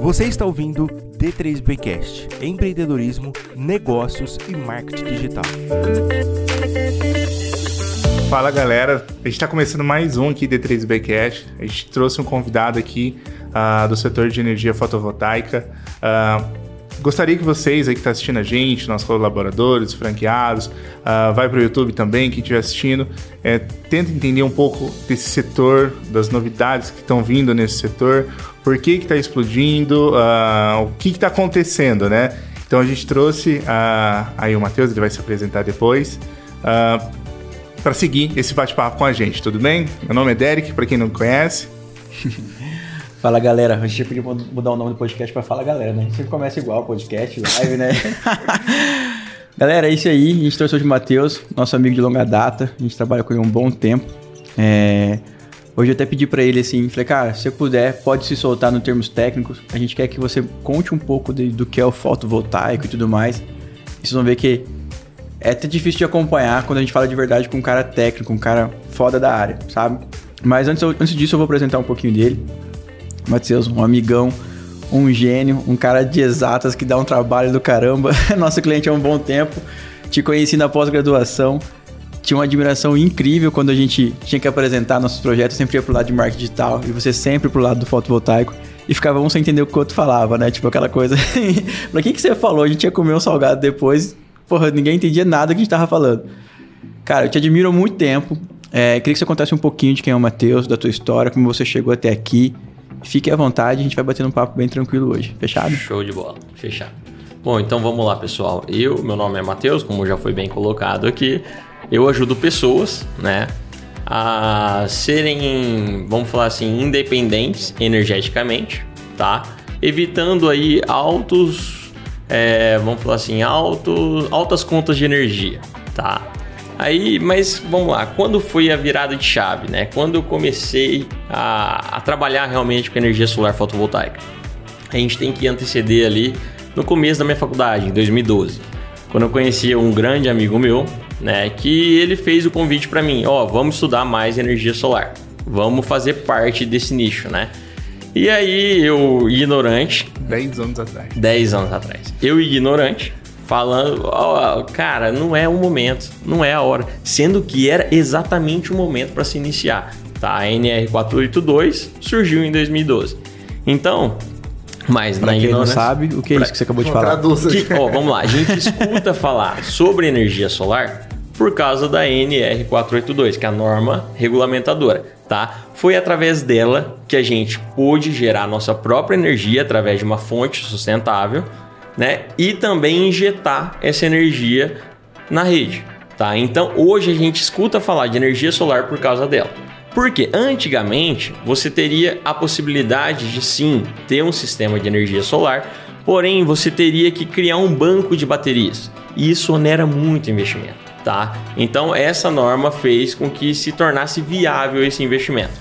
Você está ouvindo D3Bcast, empreendedorismo, negócios e marketing digital. Fala galera, a gente está começando mais um aqui D3Bcast. A gente trouxe um convidado aqui uh, do setor de energia fotovoltaica. Uh, gostaria que vocês aí que estão tá assistindo a gente, nossos colaboradores, franqueados, uh, vai para o YouTube também, quem estiver assistindo, é, tenta entender um pouco desse setor, das novidades que estão vindo nesse setor, por que está explodindo, uh, o que está acontecendo, né? Então a gente trouxe uh, aí o Matheus, ele vai se apresentar depois, uh, para seguir esse bate-papo com a gente, tudo bem? Meu nome é Derek, para quem não me conhece. Fala galera, a gente podia mudar o nome do podcast para Fala Galera, né? A gente sempre começa igual, podcast, live, né? galera, é isso aí, a gente trouxe hoje o Matheus, nosso amigo de longa data, a gente trabalha com ele um bom tempo. É... Hoje eu até pedi para ele assim, falei, cara, se você puder, pode se soltar no termos técnicos. A gente quer que você conte um pouco de, do que é o fotovoltaico e tudo mais. E vocês vão ver que é até difícil de acompanhar quando a gente fala de verdade com um cara técnico, um cara foda da área, sabe? Mas antes, antes disso eu vou apresentar um pouquinho dele. Matheus, um amigão, um gênio, um cara de exatas que dá um trabalho do caramba. Nosso cliente há um bom tempo. Te conheci na pós-graduação tinha uma admiração incrível quando a gente tinha que apresentar nossos projetos, sempre ia pro lado de marketing digital e você sempre pro lado do fotovoltaico. E ficava um sem entender o que o outro falava, né? Tipo aquela coisa. pra que, que você falou? A gente ia comer um salgado depois. Porra, ninguém entendia nada que a gente tava falando. Cara, eu te admiro há muito tempo. É, queria que você contasse um pouquinho de quem é o Matheus, da tua história, como você chegou até aqui. Fique à vontade, a gente vai bater um papo bem tranquilo hoje. Fechado? Show de bola, fechado. Bom, então vamos lá, pessoal. Eu, meu nome é Matheus, como já foi bem colocado aqui eu ajudo pessoas, né, a serem, vamos falar assim, independentes energeticamente, tá? Evitando aí altos, é, vamos falar assim, altos, altas contas de energia, tá? Aí, mas vamos lá, quando foi a virada de chave, né? Quando eu comecei a, a trabalhar realmente com energia solar fotovoltaica? A gente tem que anteceder ali no começo da minha faculdade, em 2012, quando eu conheci um grande amigo meu, né? Que ele fez o convite para mim, ó, oh, vamos estudar mais energia solar, vamos fazer parte desse nicho, né? E aí eu, ignorante. 10 anos atrás. 10 anos atrás. Eu, ignorante, falando, ó, oh, cara, não é o momento, não é a hora. Sendo que era exatamente o momento para se iniciar. Tá? A NR482 surgiu em 2012. Então, mas pra na quem não sabe, o que é isso que você acabou de falar? Que, ó, vamos lá, a gente escuta falar sobre energia solar por causa da NR482, que é a norma regulamentadora, tá? Foi através dela que a gente pôde gerar nossa própria energia através de uma fonte sustentável, né? E também injetar essa energia na rede, tá? Então, hoje a gente escuta falar de energia solar por causa dela. Porque antigamente você teria a possibilidade de sim ter um sistema de energia solar, porém você teria que criar um banco de baterias. E isso onera muito investimento tá? Então essa norma fez com que se tornasse viável esse investimento.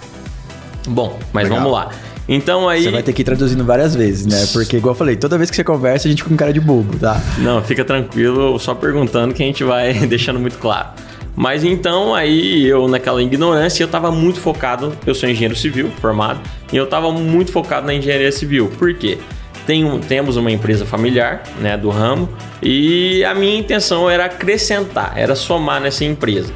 Bom, mas Legal. vamos lá. Então aí. Você vai ter que ir traduzindo várias vezes, né? Porque, igual eu falei, toda vez que você conversa, a gente fica com cara de bobo, tá? Não, fica tranquilo, só perguntando que a gente vai deixando muito claro. Mas então aí eu naquela ignorância eu estava muito focado, eu sou engenheiro civil formado, e eu estava muito focado na engenharia civil. Por quê? Tem, temos uma empresa familiar né, do ramo e a minha intenção era acrescentar, era somar nessa empresa.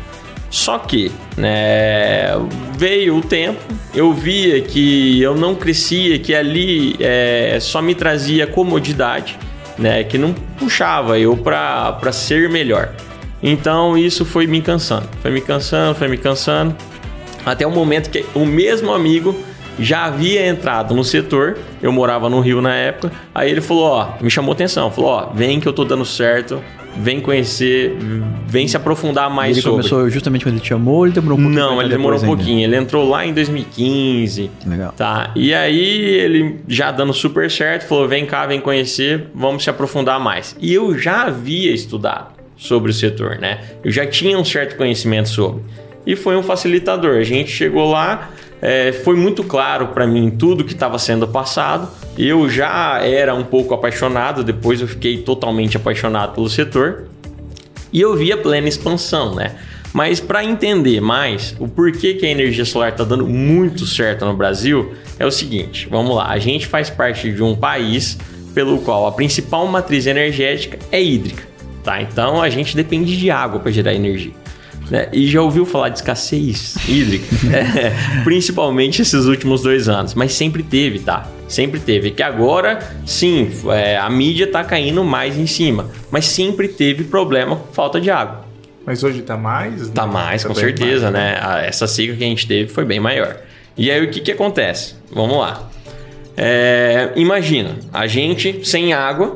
Só que né, veio o tempo, eu via que eu não crescia, que ali é, só me trazia comodidade, né, que não puxava eu para ser melhor. Então isso foi me cansando, foi me cansando, foi me cansando, até o momento que o mesmo amigo já havia entrado no setor, eu morava no Rio na época, aí ele falou, ó, me chamou atenção, falou, ó, vem que eu tô dando certo, vem conhecer, vem se aprofundar mais ele sobre. Ele começou justamente quando ele te chamou ou ele demorou um pouquinho? Não, ele demorou um pouquinho, ainda? ele entrou lá em 2015. Legal. Tá, e aí ele já dando super certo, falou, vem cá, vem conhecer, vamos se aprofundar mais. E eu já havia estudado sobre o setor, né? Eu já tinha um certo conhecimento sobre. E foi um facilitador. A gente chegou lá, é, foi muito claro para mim tudo que estava sendo passado. Eu já era um pouco apaixonado, depois eu fiquei totalmente apaixonado pelo setor. E eu via plena expansão, né? Mas para entender mais o porquê que a energia solar está dando muito certo no Brasil, é o seguinte: vamos lá, a gente faz parte de um país pelo qual a principal matriz energética é hídrica, tá? Então a gente depende de água para gerar energia. Né? E já ouviu falar de escassez hídrica? é, principalmente esses últimos dois anos. Mas sempre teve, tá? Sempre teve. Que agora, sim, é, a mídia tá caindo mais em cima. Mas sempre teve problema com falta de água. Mas hoje tá mais? Tá mais, tá com certeza, mais, né? né? Essa siga que a gente teve foi bem maior. E aí o que que acontece? Vamos lá. É, imagina, a gente sem água,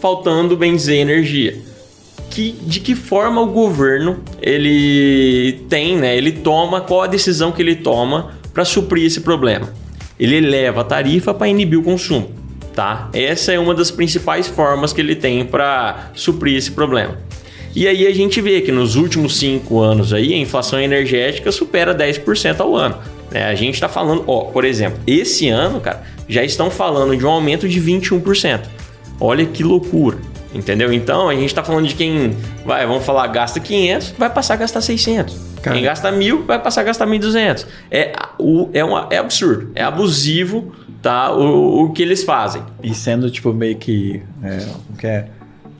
faltando bem dizer energia que, de que forma o governo ele tem, né? Ele toma qual a decisão que ele toma para suprir esse problema. Ele eleva a tarifa para inibir o consumo, tá? Essa é uma das principais formas que ele tem para suprir esse problema. E aí a gente vê que nos últimos cinco anos aí a inflação energética supera 10% ao ano. Né? A gente está falando, ó, por exemplo, esse ano, cara, já estão falando de um aumento de 21%. Olha que loucura. Entendeu? Então a gente está falando de quem vai, vamos falar, gasta 500, vai passar a gastar 600. Cara. Quem gasta mil vai passar a gastar 1.200. É, o, é, uma, é absurdo, é abusivo tá, o, o que eles fazem. E sendo tipo meio que. É, que é?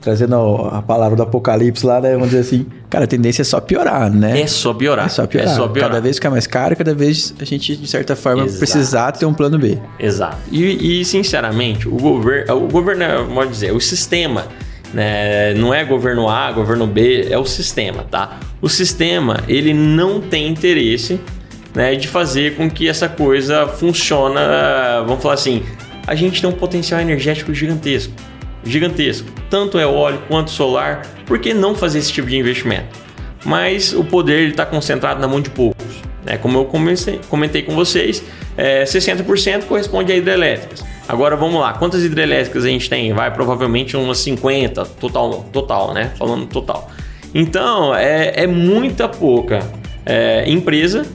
trazendo a palavra do apocalipse lá, né? Vamos dizer assim, cara, a tendência é só piorar, né? É só piorar. É só piorar. É só piorar. Cada vez fica mais caro, cada vez a gente, de certa forma, Exato. precisar ter um plano B. Exato. E, e sinceramente, o governo, o governo, pode dizer, o sistema né? Não é governo A, governo B, é o sistema, tá? O sistema ele não tem interesse né, de fazer com que essa coisa funcione. Vamos falar assim, a gente tem um potencial energético gigantesco, gigantesco, tanto eólico quanto solar. Por que não fazer esse tipo de investimento? Mas o poder está concentrado na mão de poucos. Né? Como eu comentei com vocês, é, 60% corresponde a hidrelétricas. Agora vamos lá, quantas hidrelétricas a gente tem? Vai provavelmente umas 50 total, total, né? Falando total. Então é, é muita pouca é, empresa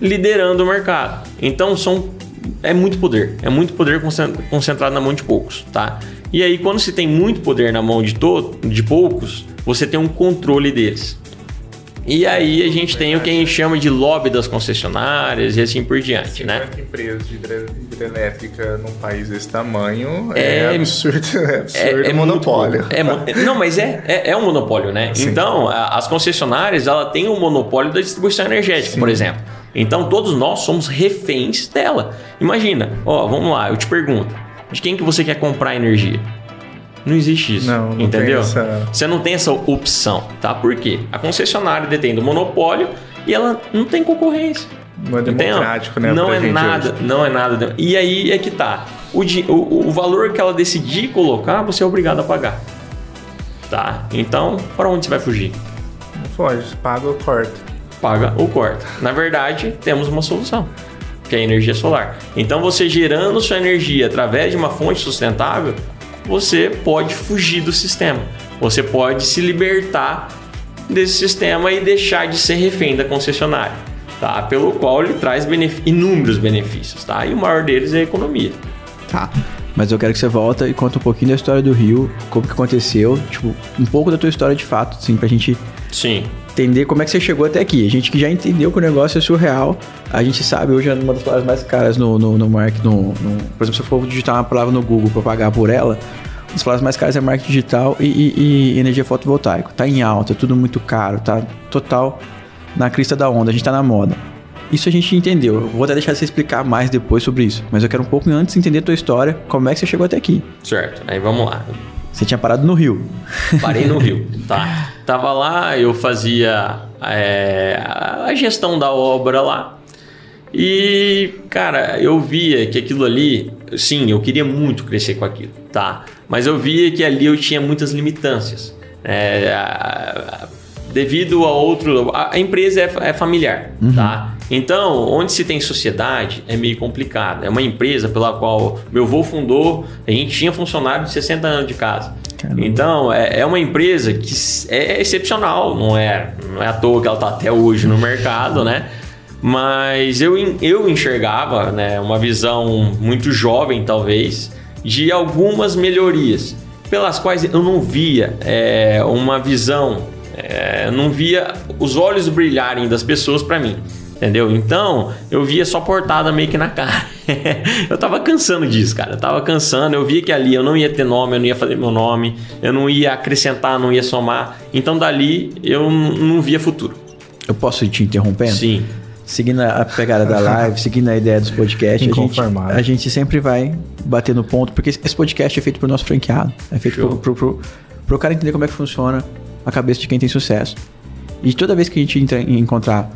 liderando o mercado. Então são é muito poder, é muito poder concentrado na mão de poucos, tá? E aí quando se tem muito poder na mão de, to de poucos, você tem um controle deles. E aí a gente tem o que a gente chama de lobby das concessionárias e assim por diante, né? empresa de hidrelétrica num país desse tamanho é, é absurdo, é absurdo é, é monopólio. É, não, mas é, é, é, um monopólio, né? Sim. Então, a, as concessionárias, ela tem um monopólio da distribuição energética, Sim. por exemplo. Então, todos nós somos reféns dela. Imagina, ó, vamos lá, eu te pergunto, de quem que você quer comprar energia? Não existe isso. Não, não entendeu? Essa... Você não tem essa opção, tá? Por quê? A concessionária detém do monopólio e ela não tem concorrência. Não é democrático, né? Não é nada, hoje. não é nada. E aí é que tá. O, o, o valor que ela decidir colocar, você é obrigado a pagar. Tá? Então, para onde você vai fugir? Não foge, paga ou corta. Paga ou corta. Na verdade, temos uma solução, que é a energia solar. Então, você gerando sua energia através de uma fonte sustentável, você pode fugir do sistema. Você pode se libertar desse sistema e deixar de ser refém da concessionária, tá? Pelo qual ele traz benef inúmeros benefícios, tá? E o maior deles é a economia. Tá. Mas eu quero que você volta e conta um pouquinho da história do Rio, como que aconteceu, tipo, um pouco da tua história de fato, assim, pra gente Sim. Entender como é que você chegou até aqui. A gente que já entendeu que o negócio é surreal, a gente sabe hoje é uma das palavras mais caras no, no, no marketing, no, no, por exemplo, se eu for digitar uma palavra no Google para pagar por ela, as palavras mais caras é marketing digital e, e, e energia fotovoltaica. Tá em alta, tudo muito caro, tá total na crista da onda, a gente tá na moda. Isso a gente entendeu. Eu vou até deixar você explicar mais depois sobre isso. Mas eu quero um pouco antes entender a tua história, como é que você chegou até aqui. Certo, aí vamos lá. Você tinha parado no Rio. Parei no Rio, tá. Tava lá, eu fazia é, a gestão da obra lá. E, cara, eu via que aquilo ali, sim, eu queria muito crescer com aquilo, tá? Mas eu via que ali eu tinha muitas limitâncias. É, devido a outro. A, empresa é, é familiar, uhum. tá? Então, onde se tem sociedade é meio complicado. É uma empresa pela qual meu avô fundou, a gente tinha funcionário de 60 anos de casa. Caramba. Então, é, é, uma empresa que é excepcional, não é, não é à toa que ela está até hoje no mercado, né? Mas eu, eu enxergava né, uma visão muito jovem, talvez, de algumas melhorias, pelas quais eu não via é, uma visão É, eu não via os olhos brilharem das pessoas para mim. Entendeu? Então, eu via só portada meio que na cara. eu tava cansando disso, cara. Eu tava cansando. Eu via que ali eu não ia ter nome, eu não ia fazer meu nome, eu não ia acrescentar, não ia somar. Então, dali, eu não via futuro. Eu posso ir te interrompendo? Sim. Seguindo a pegada da live, seguindo a ideia dos podcasts, a gente, a gente sempre vai bater no ponto, porque esse podcast é feito pro nosso franqueado. É feito pro, pro, pro, pro cara entender como é que funciona a cabeça de quem tem sucesso. E toda vez que a gente entra, encontrar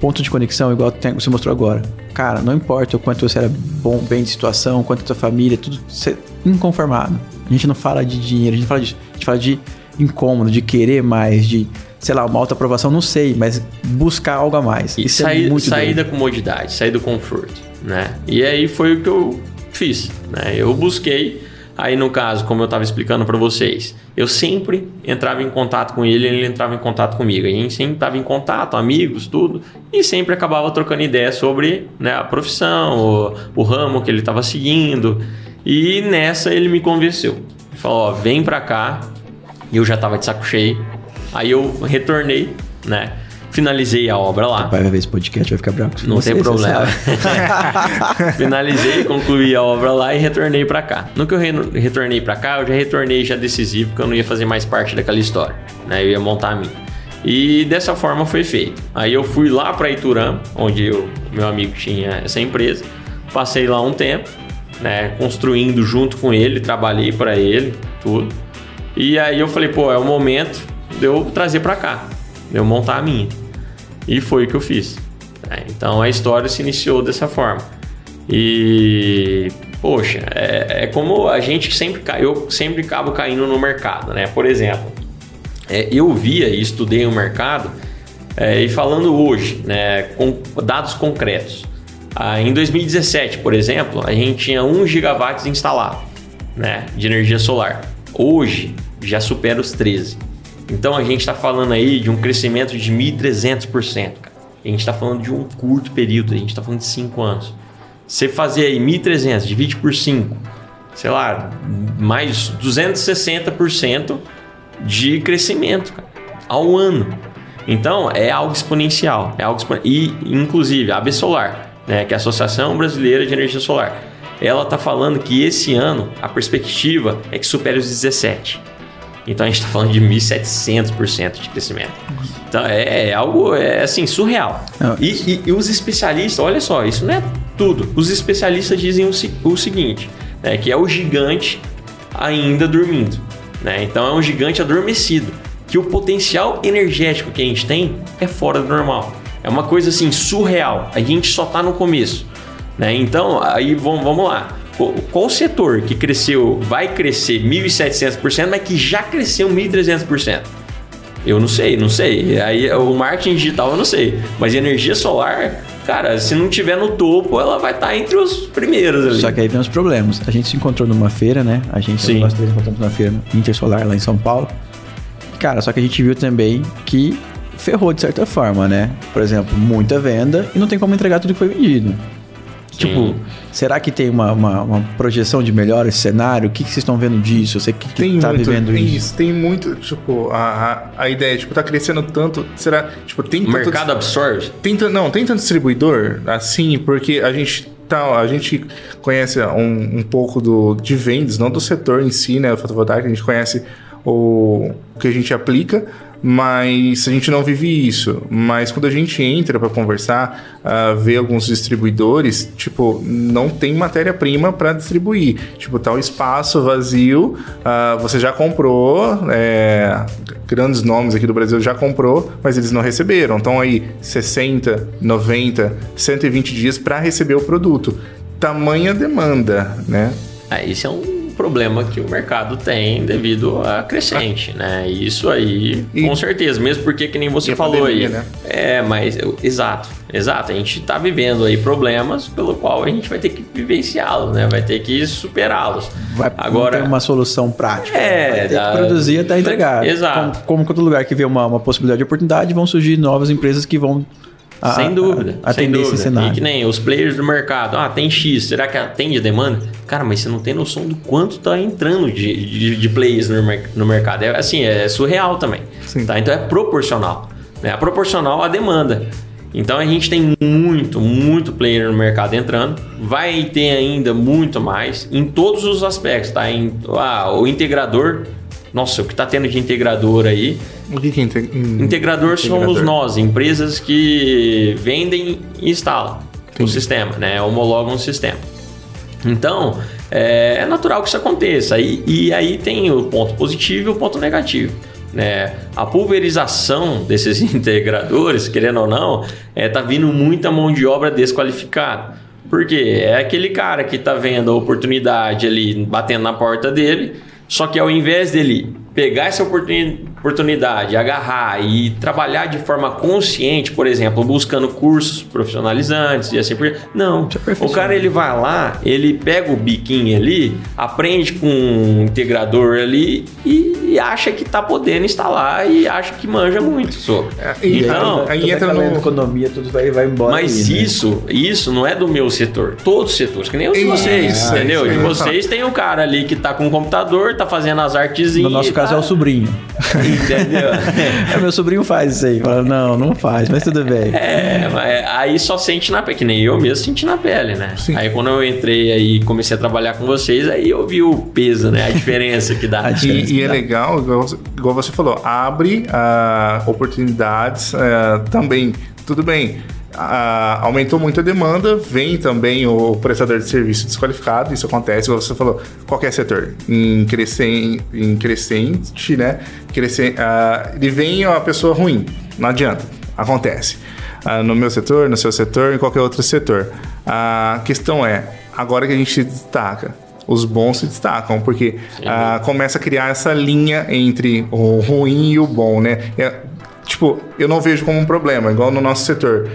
ponto de conexão, igual você mostrou agora. Cara, não importa o quanto você era bom, bem de situação, quanto a tua família, tudo você inconformado. A gente não fala de dinheiro, a gente fala de, a gente fala de incômodo, de querer mais, de, sei lá, uma alta aprovação, não sei, mas buscar algo a mais. E Isso é sair, é muito sair da comodidade, sair do conforto, né? E aí foi o que eu fiz, né? Eu busquei Aí no caso, como eu estava explicando para vocês, eu sempre entrava em contato com ele, ele entrava em contato comigo. A gente sempre estava em contato, amigos, tudo, e sempre acabava trocando ideia sobre né, a profissão, o, o ramo que ele estava seguindo. E nessa ele me convenceu. Ele falou: ó, vem para cá. E eu já estava de saco cheio. Aí eu retornei, né? Finalizei a obra lá. O pai vai ver esse podcast, vai ficar branco. Não tem problema. finalizei, concluí a obra lá e retornei para cá. No que eu re retornei para cá, eu já retornei já decisivo, porque eu não ia fazer mais parte daquela história. Né? Eu ia montar a minha. E dessa forma foi feito. Aí eu fui lá para Iturã, onde o meu amigo tinha essa empresa. Passei lá um tempo, né, construindo junto com ele, trabalhei para ele, tudo. E aí eu falei, pô, é o momento de eu trazer para cá, de eu montar a minha. E foi o que eu fiz. É, então a história se iniciou dessa forma. E poxa, é, é, como a gente sempre eu sempre acabo caindo no mercado, né? Por exemplo, é, eu via e estudei o mercado é, e falando hoje, né, com dados concretos. Ah, em 2017, por exemplo, a gente tinha 1 gigawatts instalado, né, de energia solar. Hoje já supera os 13. Então a gente está falando aí de um crescimento de 1.300%. A gente está falando de um curto período, a gente está falando de 5 anos. Você fazer aí 1.300, divide por 5, sei lá, mais 260% de crescimento cara, ao ano. Então é algo exponencial, é algo expon... e inclusive a AB Solar, né, que é a Associação Brasileira de Energia Solar, ela está falando que esse ano a perspectiva é que supere os 17. Então a gente está falando de 1.700% de crescimento. Então é, é, algo é, assim surreal. E, e, e, os especialistas, olha só, isso não é tudo. Os especialistas dizem o, o seguinte, né, que é o gigante ainda dormindo. Né? Então é um gigante adormecido. Que o potencial energético que a gente tem é fora do normal. É uma coisa assim surreal. A gente só está no começo. Né? Então aí vamos, vamos lá qual setor que cresceu, vai crescer 1.700%, mas que já cresceu 1.300%? Eu não sei, não sei. Aí o marketing digital eu não sei. Mas energia solar, cara, se não tiver no topo, ela vai estar tá entre os primeiros ali. Só que aí vem os problemas. A gente se encontrou numa feira, né? A gente, Sim. nós três encontramos numa feira Intersolar lá em São Paulo. Cara, só que a gente viu também que ferrou de certa forma, né? Por exemplo, muita venda e não tem como entregar tudo que foi vendido. Tipo, será que tem uma, uma, uma, projeção de melhor esse cenário? O que, que vocês estão vendo disso? Você que, tá muito, vivendo isso? isso? Tem muito, tipo, a, a, a ideia, tipo, tá crescendo tanto. Será, tipo, tem O mercado absorve? Tem, não, tem tanto distribuidor assim, porque a gente tá, a gente conhece um, um pouco do, de vendas, não do setor em si, né, o fotovoltaico, a gente conhece o que a gente aplica, mas a gente não vive isso. Mas quando a gente entra para conversar, uh, vê alguns distribuidores, tipo, não tem matéria-prima para distribuir. Tipo, tá um espaço vazio, uh, você já comprou, é, grandes nomes aqui do Brasil já comprou, mas eles não receberam. Então aí 60, 90, 120 dias para receber o produto. Tamanha demanda, né? Ah, isso é um problema que o mercado tem devido a crescente, né? Isso aí, e, com certeza, mesmo porque que nem você falou pandemia, aí. Né? É, mas exato, exato. A gente está vivendo aí problemas pelo qual a gente vai ter que vivenciá-los, né? Vai ter que superá-los. Vai Agora ter uma solução prática. É, vai ter que produzir até entregar. Exato. Como, como todo lugar que vê uma, uma possibilidade de oportunidade, vão surgir novas empresas que vão a, sem dúvida. a, a sem dúvida. cenário. E que nem os players do mercado. Ah, tem X, será que atende a demanda? Cara, mas você não tem noção do quanto tá entrando de, de, de players no, no mercado. É assim, é surreal também. Sim. Tá? Então é proporcional. né? É proporcional à demanda. Então a gente tem muito, muito player no mercado entrando. Vai ter ainda muito mais em todos os aspectos, tá? Em, ah, o integrador. Nossa, o que tá tendo de integrador aí O que, que é inte- in- Integrador somos integrador? nós, empresas que vendem e instalam o Entendi. sistema, né? Homologam o sistema. Então, é, é natural que isso aconteça. E, e aí tem o ponto positivo e o ponto negativo. Né? A pulverização desses integradores, querendo ou não, é, tá vindo muita mão de obra desqualificada. Por quê? É aquele cara que tá vendo a oportunidade ali batendo na porta dele, só que ao invés dele pegar essa oportuni- oportunidade, agarrar e trabalhar de forma consciente, por exemplo, buscando cursos profissionalizantes e assim por diante. Não. O cara ele vai lá, ele pega o biquinho ali, aprende com um integrador ali e, e acha que tá podendo instalar e acha que manja muito sobre. e Então, aí Toda entra no- economia, tudo vai, vai embora. mas aí, né? isso, isso não é do meu setor. Todos os setores, que nem os de vocês, isso entendeu? aí De vocês tem o cara ali que tá com o computador, tá fazendo as artezinhas. No nosso caso tá... é o sobrinho. Entendeu? É, meu sobrinho faz isso aí. Fala, não, não faz, mas tudo bem. É, mas aí só sente na pele, que nem eu mesmo senti na pele, né? Sim. Aí quando eu entrei aí e comecei a trabalhar com vocês, aí eu vi o peso, né? A diferença que dá. A diferença E, e que é dá. legal, igual, igual você falou, abre ah, oportunidades ah, também. Tudo bem, ah, aumentou muito a demanda, vem também o prestador de serviço desqualificado, isso acontece, igual você falou, qualquer setor, em, crescen, em crescente, né? Crescen, ah, ele vem a pessoa ruim, não adianta, acontece. Ah, no meu setor, no seu setor, em qualquer outro setor. A questão é, agora que a gente se destaca, os bons se destacam, porque ah, começa a criar essa linha entre o ruim e o bom, né? É, tipo, eu não vejo como um problema, igual no nosso setor.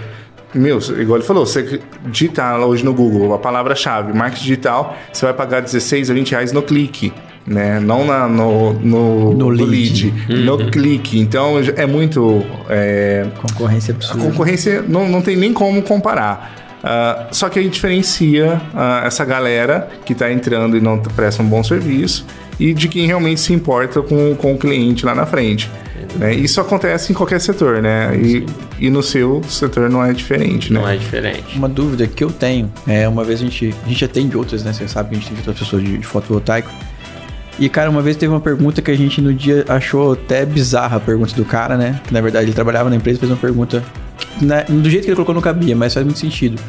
Meu, igual ele falou, você digitar hoje no Google a palavra-chave, marketing digital, você vai pagar 16 a 20 reais no clique, né? Não na, no, no, No no lead. lead, no clique. Então é muito. é, Concorrência a absurda. concorrência não, não tem nem como comparar. Ah, só que aí diferencia ah, essa galera que está entrando e não presta um bom serviço e de quem realmente se importa com, com o cliente lá na frente. né? Isso acontece em qualquer setor, né? E, e no seu setor não é diferente, né? Não é diferente. Uma dúvida que eu tenho é uma vez a gente, a gente atende outras, né? Você sabe que a gente tem outras pessoas de, de fotovoltaico. E, cara, uma vez teve uma pergunta que a gente no dia achou até bizarra a pergunta do cara, né? Que na verdade ele trabalhava na empresa e fez uma pergunta. Né, do jeito que ele colocou não cabia, mas faz muito sentido.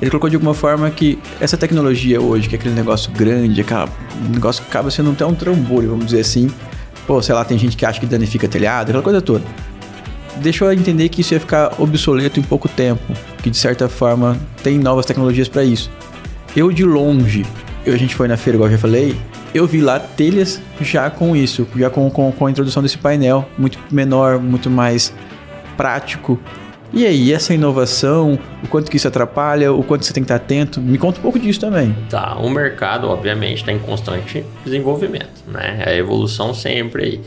Ele colocou de alguma forma que essa tecnologia hoje, que é aquele negócio grande, aquela, um negócio que acaba sendo até um trambolho, vamos dizer assim. Pô, sei lá, tem gente que acha que danifica telhado, aquela coisa toda deixou entender que isso ia ficar obsoleto em pouco tempo, que de certa forma tem novas tecnologias para isso. Eu de longe, eu, a gente foi na feira, igual eu já falei, eu vi lá telhas já com isso, já com, com, com a introdução desse painel, muito menor, muito mais prático. E aí, essa inovação, o quanto que isso atrapalha, o quanto você tem que estar atento, me conta um pouco disso também. Tá, o mercado, obviamente, está em constante desenvolvimento, né? A evolução sempre aí.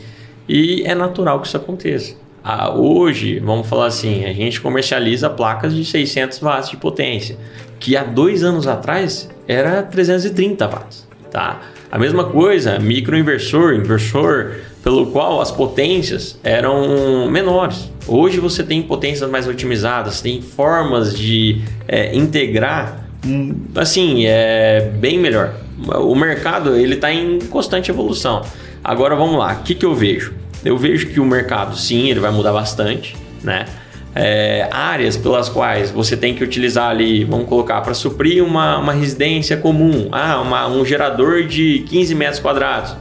E é natural que isso aconteça. Ah, hoje, vamos falar assim, a gente comercializa placas de 600 watts de potência, que há dois anos atrás era 330 watts, tá? A mesma coisa, microinversor, inversor, pelo qual as potências eram menores. Hoje você tem potências mais otimizadas, tem formas de é, integrar, hum, assim, é bem melhor. O mercado ele está em constante evolução. Agora vamos lá, o que, que eu vejo? Eu vejo que o mercado, sim, ele vai mudar bastante, né? É, áreas pelas quais você tem que utilizar ali, vamos colocar, para suprir uma, uma residência comum, ah, uma, um gerador de 15 metros quadrados.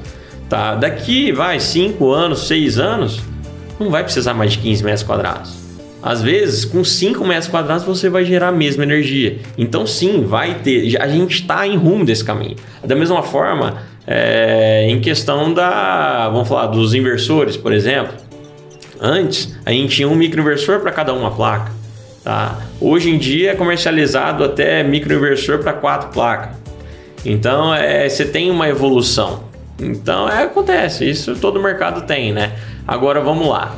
Tá? Daqui, vai, 5 anos, 6 anos, não vai precisar mais de 15 metros quadrados. Às vezes, com 5 metros quadrados, você vai gerar a mesma energia. Então, sim, vai ter. A gente está em rumo desse caminho. Da mesma forma, é, em questão da. Vamos falar dos inversores, por exemplo. Antes, a gente tinha um microinversor para cada uma placa. Tá? Hoje em dia é comercializado até microinversor para quatro placas. Então, é, você tem uma evolução. Então, é, acontece. Isso todo mercado tem, né? Agora, vamos lá.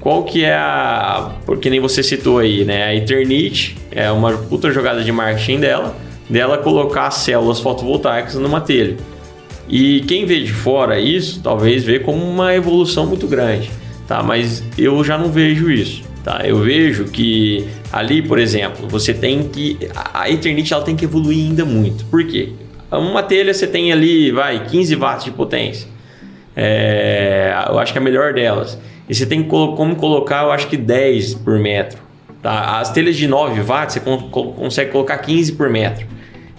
qual que é a. Porque nem você citou aí, né? A Eternit é uma puta jogada de marketing dela, dela colocar células fotovoltaicas numa telha. E quem vê de fora isso, talvez vê como uma evolução muito grande, tá? Mas eu já não vejo isso, tá? Eu vejo que ali, por exemplo, você tem que a Eternit ela tem que evoluir ainda muito. Por quê? Uma telha você tem ali, vai, 15 watts de potência. É, eu acho que é a melhor delas. E você tem como colocar, eu acho que 10 por metro. Tá? As telhas de 9 watts você consegue colocar 15 por metro.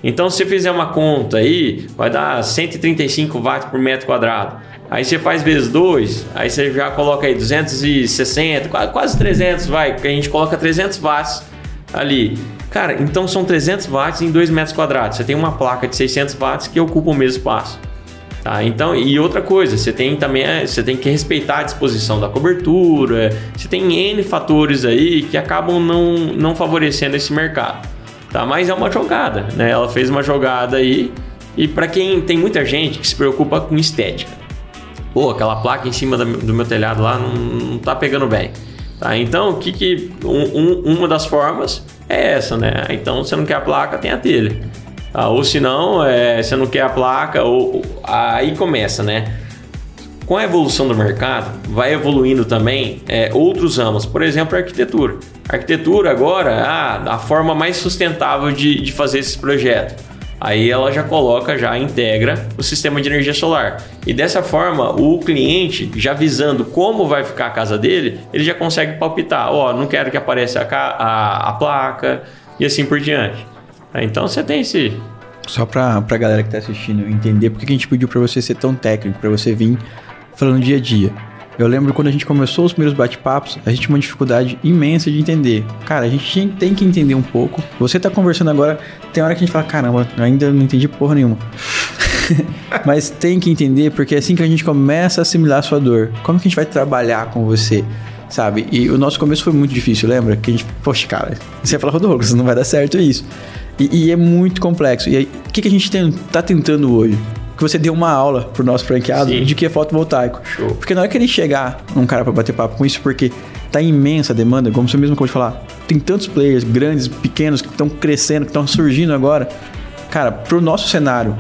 Então, se você fizer uma conta aí, vai dar 135 watts por metro quadrado. Aí você faz vezes 2, aí você já coloca aí 260, quase 300, vai, que a gente coloca 300 watts ali. Cara, então são 300 watts em 2 metros quadrados. Você tem uma placa de 600 watts que ocupa o mesmo espaço. Tá? Então, e outra coisa, você tem também você tem que respeitar a disposição da cobertura, você tem N fatores aí que acabam não, não favorecendo esse mercado. Tá? Mas é uma jogada, né? Ela fez uma jogada aí e para quem tem muita gente que se preocupa com estética. Pô, aquela placa em cima do meu telhado lá não, não tá pegando bem. Tá? Então, o que, que um, um, uma das formas é essa, né? Então, você não quer a placa, tem a telha. Ah, ou se não, é, você não quer a placa, ou, aí começa, né? Com a evolução do mercado, vai evoluindo também é, outros ramos, por exemplo, a arquitetura. A arquitetura agora, ah, a forma mais sustentável de, de fazer esse projeto. Aí ela já coloca, já integra o sistema de energia solar. E dessa forma, o cliente, já visando como vai ficar a casa dele, ele já consegue palpitar. Ó, oh, não quero que apareça a, a, a placa e assim por diante. Então você tem esse. Só pra, pra galera que tá assistindo entender por que a gente pediu pra você ser tão técnico, pra você vir falando dia a dia. Eu lembro quando a gente começou os primeiros bate-papos, a gente tinha uma dificuldade imensa de entender. Cara, a gente tem que entender um pouco. Você tá conversando agora, tem hora que a gente fala, caramba, ainda não entendi porra nenhuma. Mas tem que entender, porque é assim que a gente começa a assimilar a sua dor. Como que a gente vai trabalhar com você? Sabe? E o nosso começo foi muito difícil, lembra? Que a gente, poxa, cara, você ia falar, Rodolfo, não vai dar certo isso. E, e é muito complexo. E aí, o que, que a gente tem, tá tentando hoje? Que você deu uma aula pro nosso franqueado Sim. de que é fotovoltaico. Show. Porque na hora que ele chegar um cara para bater papo com isso, porque tá imensa a demanda, como você mesmo acabou de falar, tem tantos players grandes, pequenos, que estão crescendo, que estão surgindo agora. Cara, pro nosso cenário,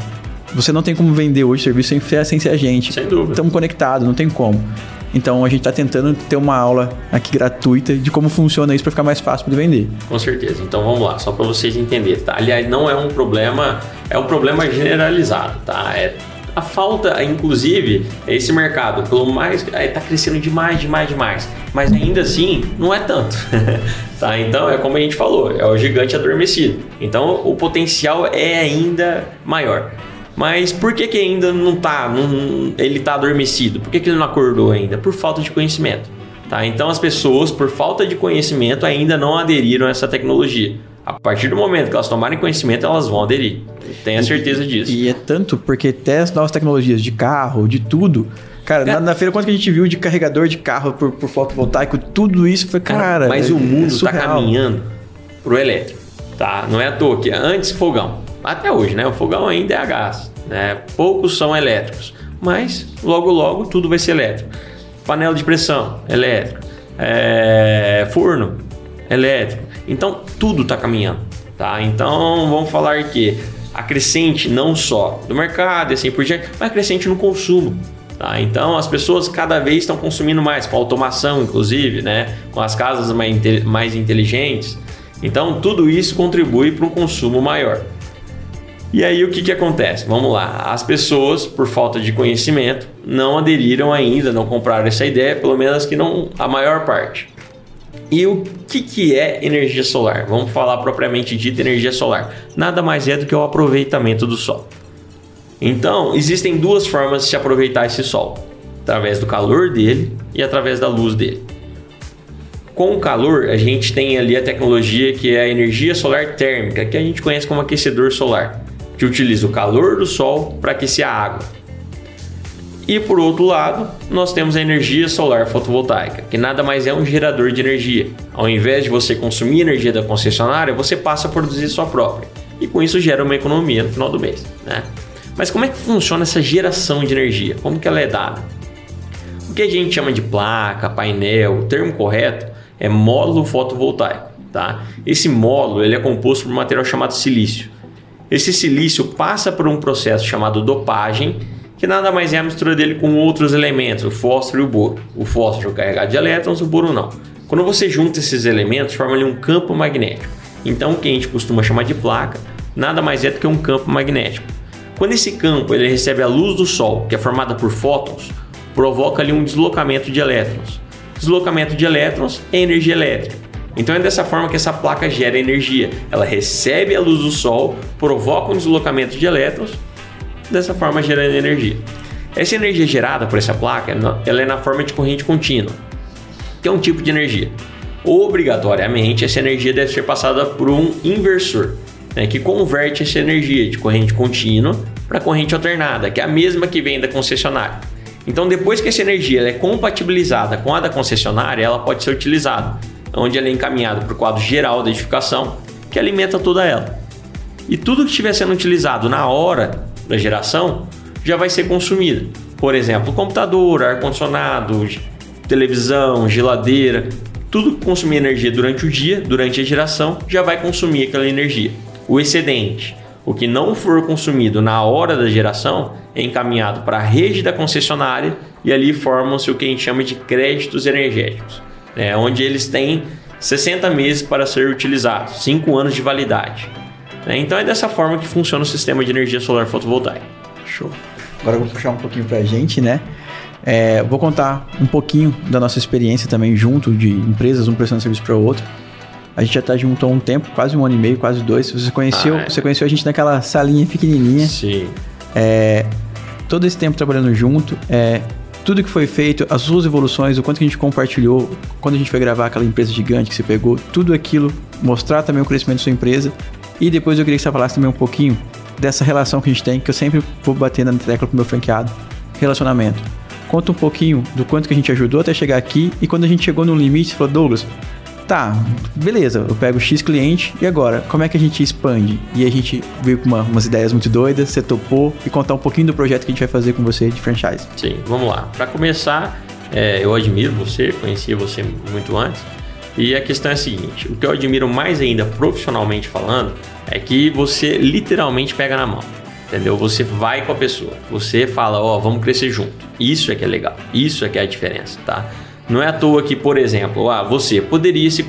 você não tem como vender hoje serviço sem, sem ser a gente. Sem dúvida. Estamos conectados, não tem como. Então a gente está tentando ter uma aula aqui gratuita de como funciona isso para ficar mais fácil de vender. Com certeza. Então vamos lá, só para vocês entenderem. Tá? Aliás, não é um problema, é um problema generalizado, tá? É a falta, inclusive, esse mercado, pelo mais está crescendo demais, demais, demais, mas ainda assim não é tanto, tá? Então é como a gente falou, é o gigante adormecido. Então o potencial é ainda maior. Mas por que, que ainda não está? Não, ele está adormecido? Por que, que ele não acordou ainda? Por falta de conhecimento. Tá? Então as pessoas, por falta de conhecimento, ainda não aderiram a essa tecnologia. A partir do momento que elas tomarem conhecimento, elas vão aderir. Tenha certeza disso. E é tanto porque até as novas tecnologias de carro, de tudo. Cara, na, na, feira, quanto que a gente viu de carregador de carro por, por fotovoltaico, tudo isso foi, cara. cara mas é, o mundo está é caminhando pro elétrico. Tá? Não é à toa que antes fogão até hoje, né? O fogão ainda é a gás, né? Poucos são elétricos, mas logo logo tudo vai ser elétrico. Panela de pressão, elétrico. É, forno, elétrico. Então tudo está caminhando, tá? Então vamos falar que a crescente não só do mercado e assim por diante, mas crescente no consumo. Tá? Então as pessoas cada vez estão consumindo mais, com automação, inclusive, né? com as casas mais inteligentes. Então tudo isso contribui para um consumo maior. E aí o que, que acontece? Vamos lá, as pessoas, por falta de conhecimento, não aderiram ainda, não compraram essa ideia, pelo menos que não a maior parte. E o que, que é energia solar? Vamos falar propriamente dita energia solar. Nada mais é do que o aproveitamento do sol. Então, existem duas formas de se aproveitar esse sol: através do calor dele e através da luz dele. Com o calor, a gente tem ali a tecnologia que é a energia solar térmica, que a gente conhece como aquecedor solar que utiliza o calor do sol para aquecer a água. E por outro lado, nós temos a energia solar fotovoltaica, que nada mais é um gerador de energia. Ao invés de você consumir energia da concessionária, você passa a produzir sua própria. E com isso gera uma economia no final do mês. Né? Mas como é que funciona essa geração de energia? Como que ela é dada? O que a gente chama de placa, painel, o termo correto é módulo fotovoltaico. Tá? Esse módulo ele é composto por um material chamado silício. Esse silício passa por um processo chamado dopagem, que nada mais é a mistura dele com outros elementos, o fósforo e o boro. O fósforo carregado de elétrons, o boro não. Quando você junta esses elementos, forma ali um campo magnético. Então, o que a gente costuma chamar de placa, nada mais é do que um campo magnético. Quando esse campo ele recebe a luz do Sol, que é formada por fótons, provoca ali um deslocamento de elétrons. Deslocamento de elétrons é energia elétrica. Então é dessa forma que essa placa gera energia. Ela recebe a luz do Sol, provoca um deslocamento de elétrons, dessa forma gerando energia. Essa energia gerada por essa placa, ela é na forma de corrente contínua, que é um tipo de energia. Obrigatoriamente, essa energia deve ser passada por um inversor, né, que converte essa energia de corrente contínua para corrente alternada, que é a mesma que vem da concessionária. Então, depois que essa energia é compatibilizada com a da concessionária, ela pode ser utilizada onde ela é encaminhada para o quadro geral da edificação, que alimenta toda ela. E tudo que estiver sendo utilizado na hora da geração já vai ser consumido. Por exemplo, computador, ar-condicionado, televisão, geladeira, tudo que consumir energia durante o dia, durante a geração, já vai consumir aquela energia. O excedente, o que não for consumido na hora da geração, é encaminhado para a rede da concessionária e ali formam-se o que a gente chama de créditos energéticos é, onde eles têm 60 meses para ser utilizados, 5 anos de validade. É, então é dessa forma que funciona o sistema de energia solar fotovoltaica. Show. Agora eu vou puxar um pouquinho para a gente, né? É, vou contar um pouquinho da nossa experiência também junto de empresas, um prestando serviço para o outro. A gente já está junto há um tempo, quase um ano e meio, quase dois. Você conheceu, ah, é. você conheceu a gente naquela salinha pequenininha. Sim. É, todo esse tempo trabalhando junto, é, tudo que foi feito, as suas evoluções, o quanto que a gente compartilhou, quando a gente foi gravar aquela empresa gigante que você pegou, tudo aquilo, mostrar também o crescimento da sua empresa. E depois eu queria que você falasse também um pouquinho dessa relação que a gente tem, que eu sempre vou bater na tecla pro meu franqueado, relacionamento. Conta um pouquinho do quanto que a gente ajudou até chegar aqui e quando a gente chegou no limite, você falou, Douglas, tá, beleza, eu pego X cliente e agora, como é que a gente expande? E a gente veio com uma, umas ideias muito doidas, você topou e contar um pouquinho do projeto que a gente vai fazer com você de franchise. Sim, vamos lá. Para começar, é, eu admiro você, conhecia você muito antes. E a questão é a seguinte: o que eu admiro mais ainda profissionalmente falando é que você literalmente pega na mão. Entendeu? Você vai com a pessoa, você fala, ó, oh, vamos crescer junto. Isso é que é legal, isso é que é a diferença, tá? Não é à toa que, por exemplo, ah, você poderia se,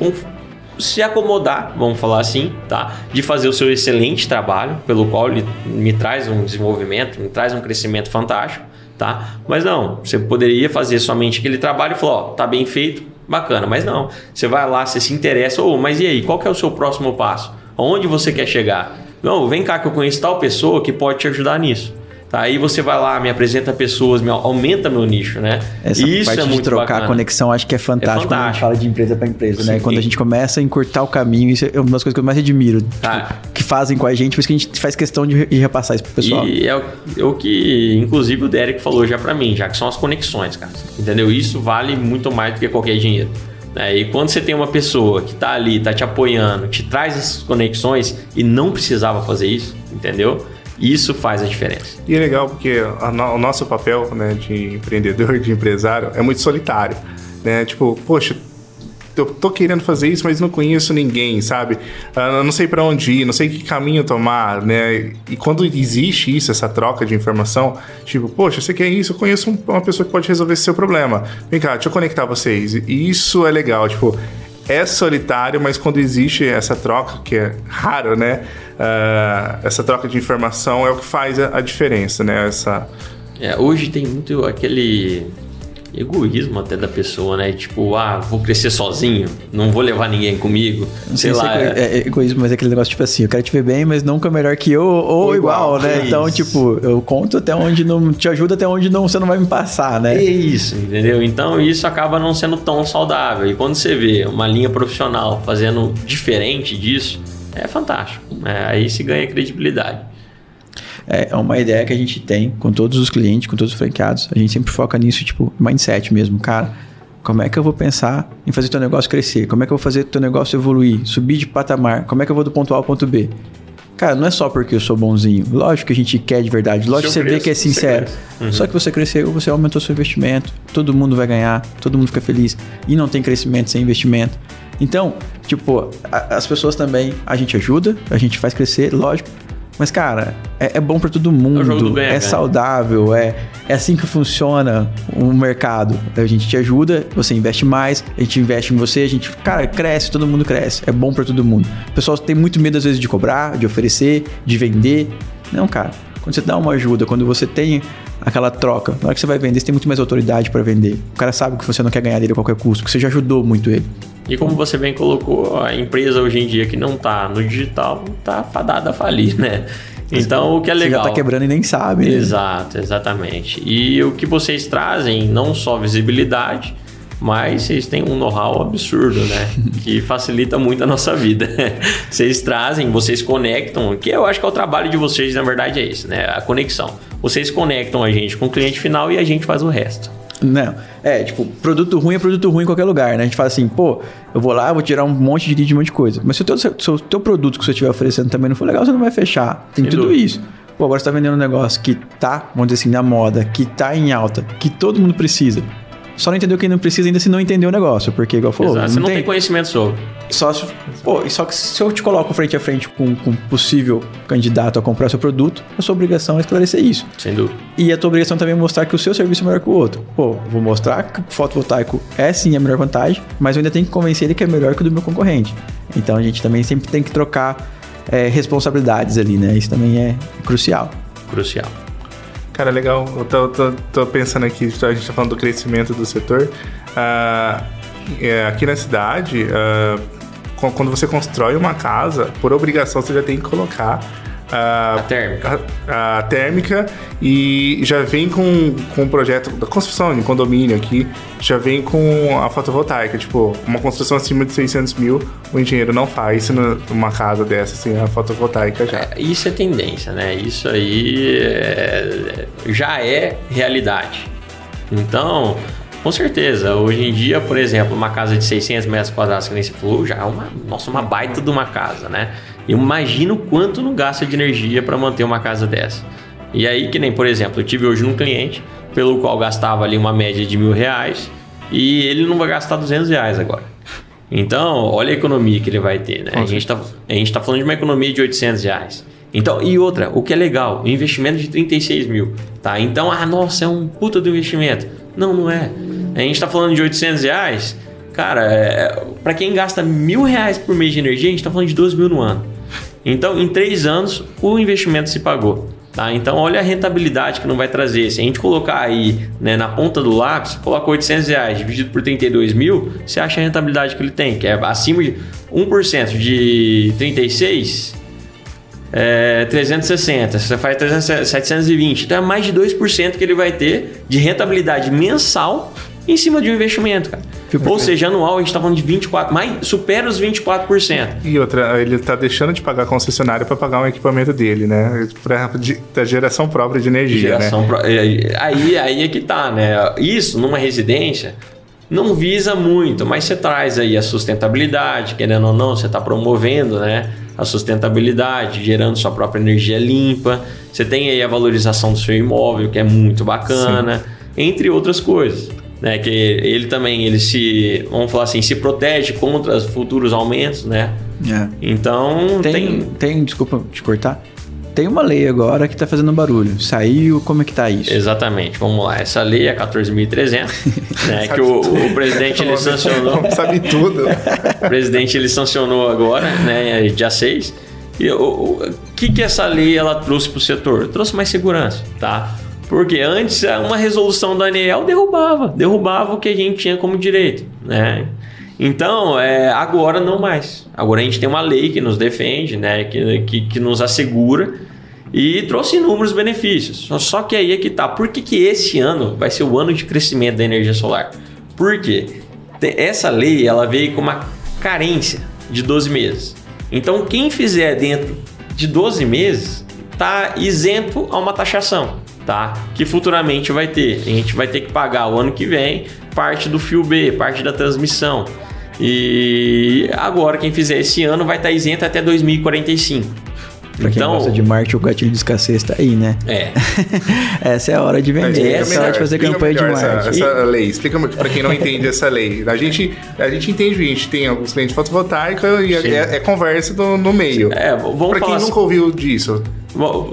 se acomodar, vamos falar assim, tá? De fazer o seu excelente trabalho, pelo qual ele me traz um desenvolvimento, me traz um crescimento fantástico, tá? Mas não, você poderia fazer somente aquele trabalho e falar, ó, tá bem feito, bacana. Mas não, você vai lá, você se interessa, ou, oh, mas e aí, qual que é o seu próximo passo? Onde você quer chegar? Não, vem cá que eu conheço tal pessoa que pode te ajudar nisso. Tá? Aí você vai lá, me apresenta pessoas, me aumenta meu nicho, né? Essa Isso parte é muito de trocar bacana. a conexão, acho que é fantástico, é fantástico. quando a gente fala de empresa para empresa, Sim. né? Quando a gente começa a encurtar o caminho, isso é uma das coisas que eu mais admiro, tá. tipo, que fazem com a gente, por isso que a gente faz questão de repassar isso pro pessoal. E é o, é o que, inclusive, o Derek falou já para mim, já que são as conexões, cara. Entendeu? Isso vale muito mais do que qualquer dinheiro. É, e quando você tem uma pessoa que está ali, está te apoiando, te traz essas conexões e não precisava fazer isso, entendeu? Isso faz a diferença. E é legal porque no, o nosso papel né, de empreendedor, de empresário, é muito solitário. Né? Tipo, poxa, eu tô querendo fazer isso, mas não conheço ninguém, sabe? Uh, não sei para onde ir, não sei que caminho tomar, né? E quando existe isso, essa troca de informação, tipo, poxa, você quer isso? Eu conheço uma pessoa que pode resolver esse seu problema. Vem cá, deixa eu conectar vocês. E isso é legal, tipo, é solitário, mas quando existe essa troca, que é raro, né? Uh, essa troca de informação é o que faz a, a diferença, né? Essa... É, hoje tem muito aquele egoísmo até da pessoa, né? Tipo, ah, vou crescer sozinho, não vou levar ninguém comigo. Não sei, sei lá. É, é, é, egoísmo, mas é aquele negócio tipo assim, eu quero te ver bem, mas nunca melhor que eu ou, ou igual, igual, né? É então, tipo, eu conto até onde não. Te ajuda até onde não, você não vai me passar, né? É isso, entendeu? Então isso acaba não sendo tão saudável. E quando você vê uma linha profissional fazendo diferente disso, é fantástico. É, aí se ganha credibilidade. É, é uma ideia que a gente tem com todos os clientes, com todos os franqueados. A gente sempre foca nisso, tipo, mindset mesmo. Cara, como é que eu vou pensar em fazer teu negócio crescer? Como é que eu vou fazer teu negócio evoluir, subir de patamar? Como é que eu vou do ponto A ao ponto B? Cara, não é só porque eu sou bonzinho. Lógico que a gente quer de verdade. Lógico que você vê que é sincero. Uhum. Só que você cresceu, você aumentou seu investimento. Todo mundo vai ganhar, todo mundo fica feliz. E não tem crescimento sem investimento. Então, tipo, a, as pessoas também, a gente ajuda, a gente faz crescer, lógico. Mas, cara, é, é bom para todo mundo. É, é saudável, é, é assim que funciona o mercado. A gente te ajuda, você investe mais, a gente investe em você, a gente, cara, cresce, todo mundo cresce. É bom para todo mundo. O pessoal tem muito medo, às vezes, de cobrar, de oferecer, de vender. Não, cara. Quando você dá uma ajuda, quando você tem aquela troca, na hora que você vai vender, você tem muito mais autoridade para vender. O cara sabe que você não quer ganhar dele a qualquer custo, que você já ajudou muito ele. E como você bem colocou, a empresa hoje em dia que não está no digital está fadada a falir, né? Então, o que é legal. Você já tá quebrando e nem sabe. Né? Exato, exatamente. E o que vocês trazem, não só visibilidade, mas vocês têm um know-how absurdo, né? que facilita muito a nossa vida. vocês trazem, vocês conectam, que eu acho que é o trabalho de vocês, na verdade, é isso, né? A conexão. Vocês conectam a gente com o cliente final e a gente faz o resto. Não. É, tipo, produto ruim é produto ruim em qualquer lugar, né? A gente fala assim, pô, eu vou lá, vou tirar um monte de lead um monte de coisa. Mas se o teu, se o teu produto que você estiver oferecendo também não for legal, você não vai fechar. Tem Sem tudo dúvida. isso. Pô, agora você tá vendendo um negócio que tá, vamos dizer assim, na moda, que tá em alta, que todo mundo precisa. Só não entendeu quem não precisa ainda se não entendeu o negócio, porque igual falou. Exato, não você não tem, tem conhecimento sobre. Só, pô, só que se eu te coloco frente a frente com, com um possível candidato a comprar seu produto, a sua obrigação é esclarecer isso. Sem dúvida. E a tua obrigação também é mostrar que o seu serviço é melhor que o outro. Pô, vou mostrar que o fotovoltaico é sim a melhor vantagem, mas eu ainda tenho que convencer ele que é melhor que o do meu concorrente. Então a gente também sempre tem que trocar é, responsabilidades ali, né? Isso também é crucial. Crucial. Cara, legal. Eu tô, tô, tô, pensando aqui, a gente tá falando do crescimento do setor. Uh, é, aqui na cidade, uh, quando você constrói uma casa, por obrigação você já tem que colocar a, a térmica. A, a, térmica e já vem com, com o projeto da construção de condomínio aqui, já vem com a fotovoltaica. Tipo, uma construção acima de 600 mil, o engenheiro não faz numa casa dessa sem assim, a fotovoltaica já. É, isso é tendência, né? Isso aí é, já é realidade. Então, com certeza, hoje em dia, por exemplo, uma casa de 600 metros quadrados, que nem você falou, já é uma, nossa, uma baita de uma casa, né? Eu imagino quanto não gasta de energia para manter uma casa dessa. E aí, que nem, por exemplo, eu tive hoje um cliente pelo qual gastava ali uma média de mil reais e ele não vai gastar 200 reais agora. Então, olha a economia que ele vai ter, né? A gente, tá, a gente tá falando de uma economia de 800 reais. Então, e outra, o que é legal, o investimento de 36 mil, tá? Então, ah, nossa, é um puta do investimento. Não, não é. A gente tá falando de 800 reais, cara, é, para quem gasta mil reais por mês de energia, a gente tá falando de 12 mil no ano. Então, em três anos, o investimento se pagou. Tá? Então, olha a rentabilidade que não vai trazer. Se a gente colocar aí né, na ponta do lápis, coloca 800 reais dividido por 32 mil, você acha a rentabilidade que ele tem, que é acima de 1% de 36, é 360. Você faz 300, 720. Então, é mais de 2% que ele vai ter de rentabilidade mensal em cima de um investimento, cara. Ou seja, anual a gente está falando de 24, mais supera os 24%. E outra, ele está deixando de pagar concessionário para pagar um equipamento dele, né? Pra, de, da geração própria de energia, geração né? Pro, aí, aí é que tá, né? Isso numa residência não visa muito, mas você traz aí a sustentabilidade, querendo ou não, você está promovendo, né? A sustentabilidade, gerando sua própria energia limpa. Você tem aí a valorização do seu imóvel, que é muito bacana, Sim. entre outras coisas né? Que ele também ele se, vamos falar assim, se protege contra futuros aumentos, né? É. Então tem, tem, tem, desculpa te cortar. Tem uma lei agora que está fazendo barulho. Saiu, como é que tá isso? Exatamente, vamos lá. Essa lei é 14.300, né, que o, o, presidente ele sancionou. Sabe tudo. o presidente ele sancionou agora, né, dia 6. E o, o que que essa lei ela trouxe para o setor? Trouxe mais segurança, tá? Porque antes uma resolução da ANEEL derrubava, derrubava o que a gente tinha como direito, né? Então, é, agora não mais. Agora a gente tem uma lei que nos defende, né? Que, que, que nos assegura e trouxe inúmeros benefícios. Só que aí é que tá. Por que, que esse ano vai ser o ano de crescimento da energia solar? Por quê? Essa lei ela veio com uma carência de 12 meses. Então, quem fizer dentro de 12 meses está isento a uma taxação tá? Que futuramente vai ter. A gente vai ter que pagar o ano que vem parte do fio B, parte da transmissão. E agora quem fizer esse ano vai estar isento até 2045. Pra quem Então- gosta de marketing, o gatilho de escassez tá aí, né? É. Essa é a hora de vender, essa é a hora de fazer campanha de melhor essa-. Essa, lei, explica para quem não entende essa lei. A gente, a gente entende, a gente tem alguns clientes fotovoltaicos e Sim. é, é conversa do- no meio. É, vamos Para quem assim- nunca ouviu disso,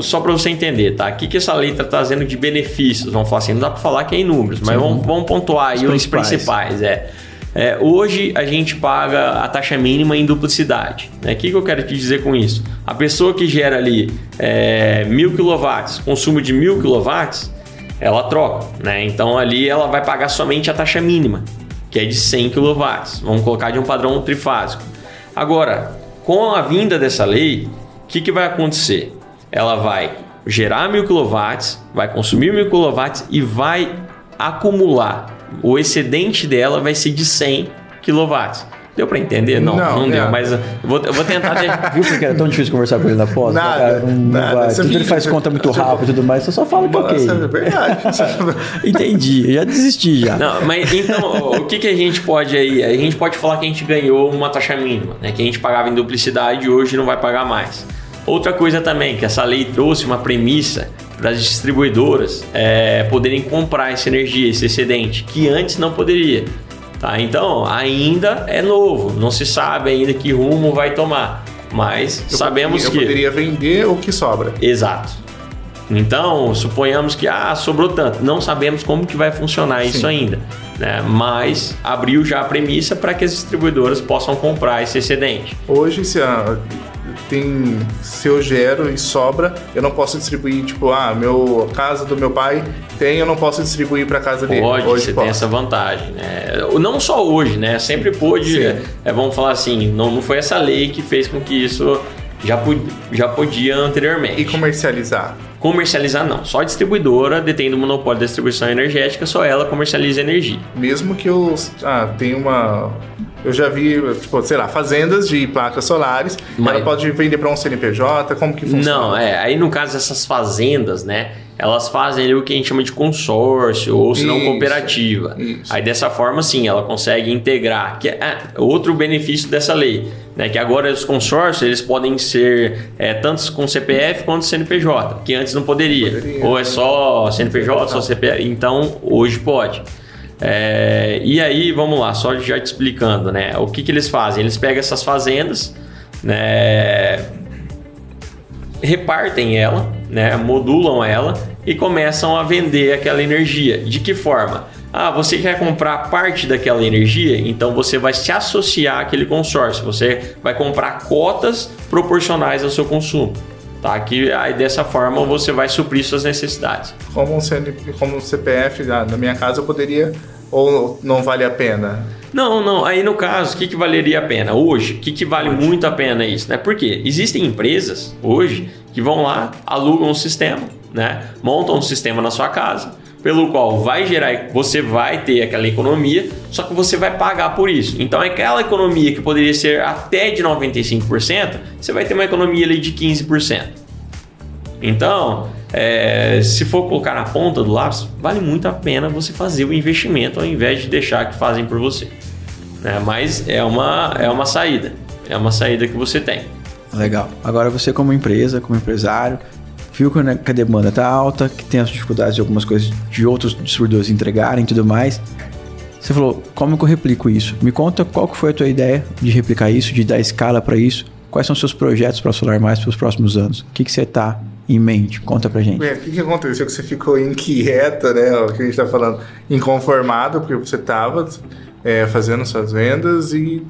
Só para você entender, tá? O que, que essa lei está trazendo de benefícios? Vamos falar assim, não dá para falar que é em números, mas vamos, vamos pontuar aí Os os principais. principais. é. É, hoje a gente paga a taxa mínima em duplicidade. né? O que, que eu quero te dizer com isso? A pessoa que gera ali é, mil quilowatts, consumo de mil quilowatts, ela troca. Né? Então ali ela vai pagar somente a taxa mínima, que é de 100 quilowatts. Vamos colocar de um padrão trifásico. Agora, com a vinda dessa lei, o que, que vai acontecer? Ela vai gerar mil quilowatts, vai consumir mil quilowatts e vai acumular. O excedente dela vai ser de 100 quilowatts. Deu para entender? Não, Não, não, deu, é. mas eu vou, eu vou tentar. ter- Viu porque era tão difícil conversar com ele na pós? Nada, Cara, não- não nada. vai. Você Tudo ele faz conta muito rápido e tudo mais, você só fala que ok. Nossa, é verdade. Entendi, eu já desisti já. Não, mas então, o que, que a gente pode aí? A gente pode falar que a gente ganhou uma taxa mínima, né? Que a gente pagava em duplicidade e hoje não vai pagar mais. Outra coisa também, que essa lei trouxe uma premissa para as distribuidoras é, poderem comprar essa energia, esse excedente, que antes não poderia. Tá? Então, ainda é novo, não se sabe ainda que rumo vai tomar. Mas Eu sabemos eu que. poderia vender o que sobra. Exato. Então, suponhamos que ah, sobrou tanto. Não sabemos como que vai funcionar isso Sim. ainda. Né? Mas abriu já a premissa para que as distribuidoras possam comprar esse excedente. Hoje, se, a- tem, se eu gero e sobra, eu não posso distribuir, tipo, ah, meu, casa do meu pai tem, eu não posso distribuir para casa dele. Pode, Hoje você posso. tem essa vantagem. Né? Não só hoje, né? Sempre pôde. Sim. é, vamos falar assim, não, não foi essa lei que fez com que isso já, pu- já podia anteriormente. E comercializar. Comercializar não. Só a distribuidora detendo o monopólio da distribuição energética, só ela comercializa energia. Mesmo que eu ah, tenha uma. Eu já vi, tipo, sei lá, fazendas de placas solares. Mas- Ela pode vender para um CNPJ? Como que funciona? Não, é. Aí no caso dessas fazendas, né? Elas fazem ali o que a gente chama de consórcio ou se não cooperativa. isso. Aí dessa forma, sim, ela consegue integrar. Que é ah, outro benefício dessa lei, né? Que agora os consórcios eles podem ser é, tanto com CPF quanto CNPJ, que antes não poderia. Poderia. Ou é só CNPJ, só CPF. Então hoje pode. É, e aí, vamos lá, só já te explicando, né? O que, que eles fazem? Eles pegam essas fazendas, né? repartem ela, né, modulam ela e começam a vender aquela energia. De que forma? Ah, você quer comprar parte daquela energia, então você vai se associar àquele consórcio. Você vai comprar cotas proporcionais ao seu consumo. Tá? Que aí dessa forma você vai suprir suas necessidades. Como um, como um CPF na na minha casa eu poderia. Ou não vale a pena? Não, não. Aí no caso, o que, que valeria a pena? Hoje, o que, que vale muito a pena isso? Né? Porque existem empresas hoje que vão lá, alugam um sistema, né? montam um sistema na sua casa, pelo qual vai gerar, você vai ter aquela economia, só que você vai pagar por isso. Então aquela economia que poderia ser até de 95%, você vai ter uma economia ali de 15%. Então, é, se for colocar na ponta do lápis, vale muito a pena você fazer o investimento ao invés de deixar que fazem por você. né? mas é uma, é uma saída. É uma saída que você tem. Legal. Agora você como empresa, como empresário, viu que a demanda está alta, que tem as dificuldades de algumas coisas de outros distribuidores entregarem e tudo mais. Você falou, como que eu replico isso? Me conta qual que foi a tua ideia de replicar isso, de dar escala para isso. Quais são os seus projetos para Solar Mais para os próximos anos? O que, que você está em mente? Conta pra gente. É, O que, que aconteceu? Que você ficou inquieta, né? O que a gente tá falando, inconformada, porque você tava é, fazendo suas vendas e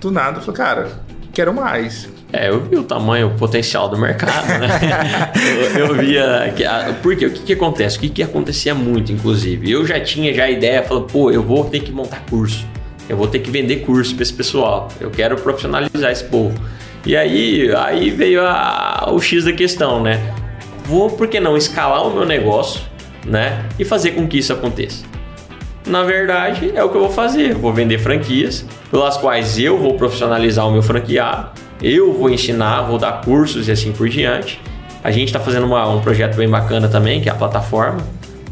do nada falou, cara, quero mais. É, eu vi o tamanho, o potencial do mercado, né? eu, eu via. Que, a, porque o que, que acontece? O que, que acontecia muito, inclusive? Eu já tinha já a ideia, falando, pô, eu vou ter que montar curso. Eu vou ter que vender curso para esse pessoal. Eu quero profissionalizar esse povo. E aí, aí veio a, o X da questão, né? Vou, por que não, escalar o meu negócio, né? E fazer com que isso aconteça. Na verdade, é o que eu vou fazer. Eu vou vender franquias, pelas quais eu vou profissionalizar o meu franqueado, eu vou ensinar, vou dar cursos e assim por diante. A gente está fazendo uma- um projeto bem bacana também, que é a plataforma,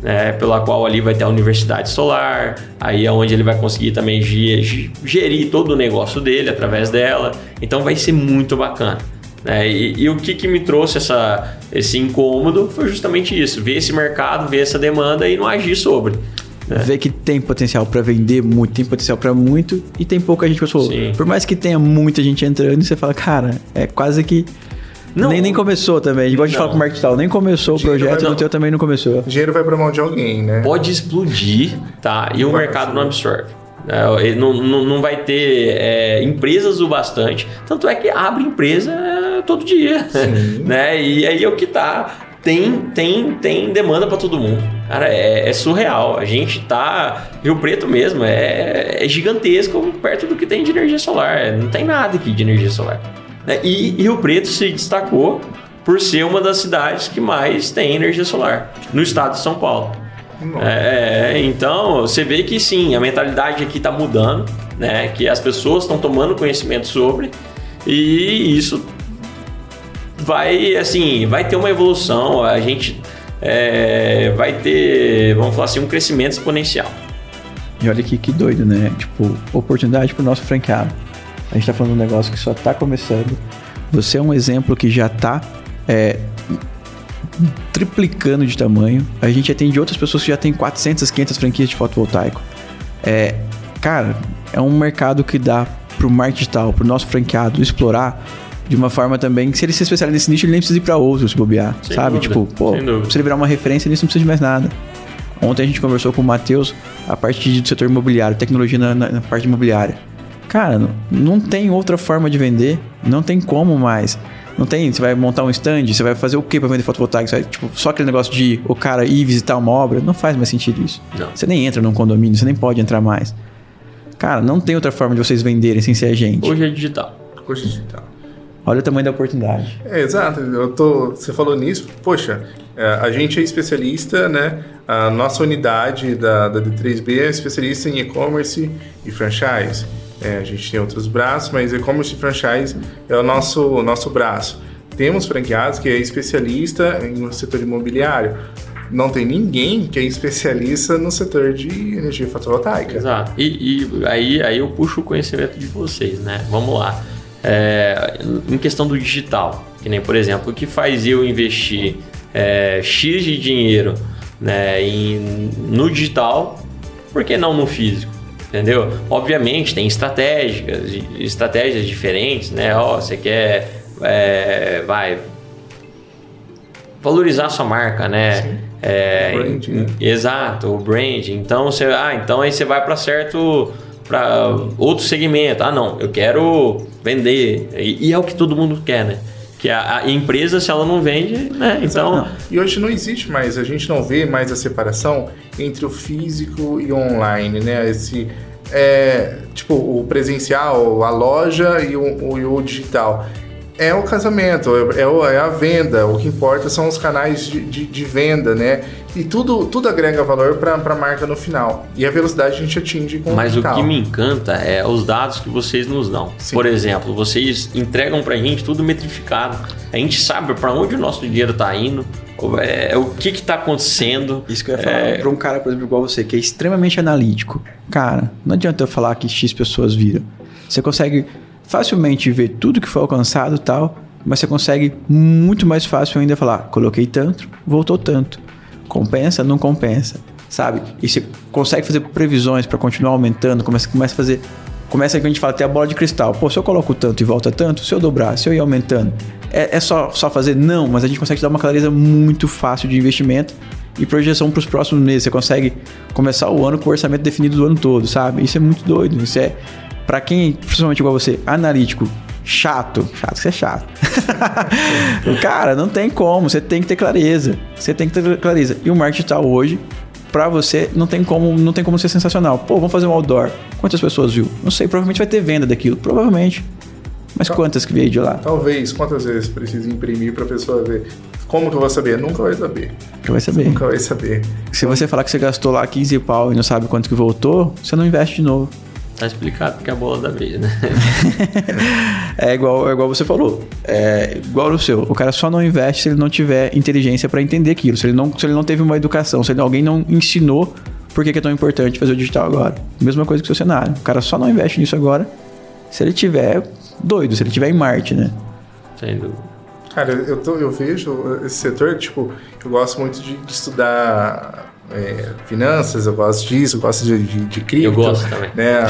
né, pela qual ali vai ter a Universidade Solar, aí é onde ele vai conseguir também ge- ge- gerir todo o negócio dele através dela. Então vai ser muito bacana. Né? E, e, o que, que me trouxe essa, esse incômodo foi justamente isso: ver esse mercado, ver essa demanda e não agir sobre. É. Ver que tem potencial para vender muito, tem potencial para muito e tem pouca gente que falou. Por mais que tenha muita gente entrando, você fala, cara, é quase que. Não, nem, nem começou também. Igual a gente fala com o marketing tal, nem começou o projeto, o teu também não começou. O dinheiro vai pra mão de alguém, né? Pode explodir, tá? E o mercado não absorve. É, não, não, não vai ter é, empresas o bastante. Tanto é que abre empresa é, todo dia. né? E aí é o que tá tem, tem, tem demanda para todo mundo. Cara, é, é, surreal. A gente tá. Rio Preto mesmo é, é, gigantesco perto do que tem de energia solar. Não tem nada aqui de energia solar. Né? E, Rio Preto se destacou por ser uma das cidades que mais tem energia solar no estado de São Paulo. É, é, então você vê que sim, a mentalidade aqui está mudando, né? Que as pessoas estão tomando conhecimento sobre e isso vai assim, vai ter uma evolução, a gente é, vai ter, vamos falar assim, um crescimento exponencial. E olha aqui que doido, né? Tipo, oportunidade para o nosso franqueado. A gente está falando de um negócio que só está começando. Você é um exemplo que já está é, triplicando de tamanho. A gente atende outras pessoas que já tem 400, 500 franquias de fotovoltaico. É, cara, é um mercado que dá para o marketing digital, para o nosso franqueado explorar de uma forma também que se ele se especializar nesse nicho, ele nem precisa ir para outros se bobear, Sem sabe? Dúvida. Tipo, pô, se ele virar uma referência nisso, não precisa de mais nada. Ontem a gente conversou com o Matheus a parte do setor imobiliário, tecnologia na, na, na parte imobiliária. Cara, não, não tem outra forma de vender, não tem como mais. Não tem, você vai montar um stand, você vai fazer o que para vender fotovoltaico? Você vai, tipo, só aquele negócio de o cara ir visitar uma obra, não faz mais sentido isso. Não. Você nem entra num condomínio, você nem pode entrar mais. Cara, não tem outra forma de vocês venderem sem ser a gente. Hoje é digital. Hoje é digital. Olha o tamanho da oportunidade. É, exato. Eu tô, você falou nisso. Poxa, é, a gente é especialista, né? A nossa unidade da, da D3B é especialista em e-commerce e franchise. É, a gente tem outros braços, mas e-commerce e franchise é o nosso, nosso braço. Temos franqueados que é especialista no setor imobiliário. Não tem ninguém que é especialista no setor de energia fotovoltaica. Exato. E, e aí, aí eu puxo o conhecimento de vocês, né? Vamos lá. É, em questão do digital, que nem, por exemplo, o que faz eu investir é, X de dinheiro né, em, no digital, por que não no físico? Entendeu? Obviamente tem estratégias, estratégias diferentes, né? Ó, você quer, é, vai, valorizar sua marca, né? É, o brand, né? Exato, o brand. Então você, ah, então aí você vai para certo para outro segmento. Ah, não, eu quero vender. E, e, é o que todo mundo quer, né? Que a, a empresa, se ela não vende, né? Então. Não. E hoje não existe mais, a gente não vê mais a separação entre o físico e o online, né? Esse. É, tipo, o presencial, a loja e o, e o digital é o casamento, é, é, a venda. O que importa são os canais de, de, de venda, né? E tudo, tudo agrega valor para a marca no final. E a velocidade a gente atinge com Mas o, o que me encanta é os dados que vocês nos dão. Sim. Por exemplo, vocês entregam para a gente tudo metrificado. A gente sabe para onde o nosso dinheiro está indo, é, o que está acontecendo. Isso que eu ia falar é... para um cara, por exemplo, igual você, que é extremamente analítico. Cara, não adianta eu falar que X pessoas viram. Você consegue facilmente ver tudo que foi alcançado tal, mas você consegue muito mais fácil ainda falar, coloquei tanto, voltou tanto. Compensa, não compensa, sabe? E você consegue fazer previsões para continuar aumentando, começa, começa a fazer começa que a gente fala ter a bola de cristal. Pô, se eu coloco tanto e volta tanto, se eu dobrar, se eu ir aumentando, é, é só, só fazer? Não, mas a gente consegue dar uma clareza muito fácil de investimento e projeção para os próximos meses. Você consegue começar o ano com o orçamento definido do ano todo, sabe? Isso é muito doido. Isso é para quem, principalmente igual você, analítico, chato, chato, você é chato. Cara, não tem como, você tem que ter clareza. Você tem que ter clareza. E o marketing digital hoje, para você, não tem como, não tem como ser sensacional. Pô, vamos fazer um outdoor. Quantas pessoas viu? Não sei, provavelmente vai ter venda daquilo, provavelmente. Mas Tal, quantas que veio de lá? Talvez, quantas vezes precisa imprimir para a pessoa ver? Como que eu vou saber? Nunca vai saber. Nunca vai saber. Nunca vai saber. Se você falar que você gastou lá 15 pau e não sabe quanto que voltou, você não investe de novo. Tá explicado porque é a bola da vez, né? é, igual, é igual você falou. É igual o seu. O cara só não investe se ele não tiver inteligência para entender aquilo. Se ele, não, se ele não teve uma educação, se ele, alguém não ensinou por que, que é tão importante fazer o digital agora. Mesma coisa que o seu cenário. O cara só não investe nisso agora se ele tiver doido, se ele tiver em Marte, né? Sem dúvida. Cara, eu, tô, eu vejo esse setor, tipo, eu gosto muito de, de estudar é, finanças, eu gosto disso, eu gosto de, de, de cripto. Eu gosto também. Né,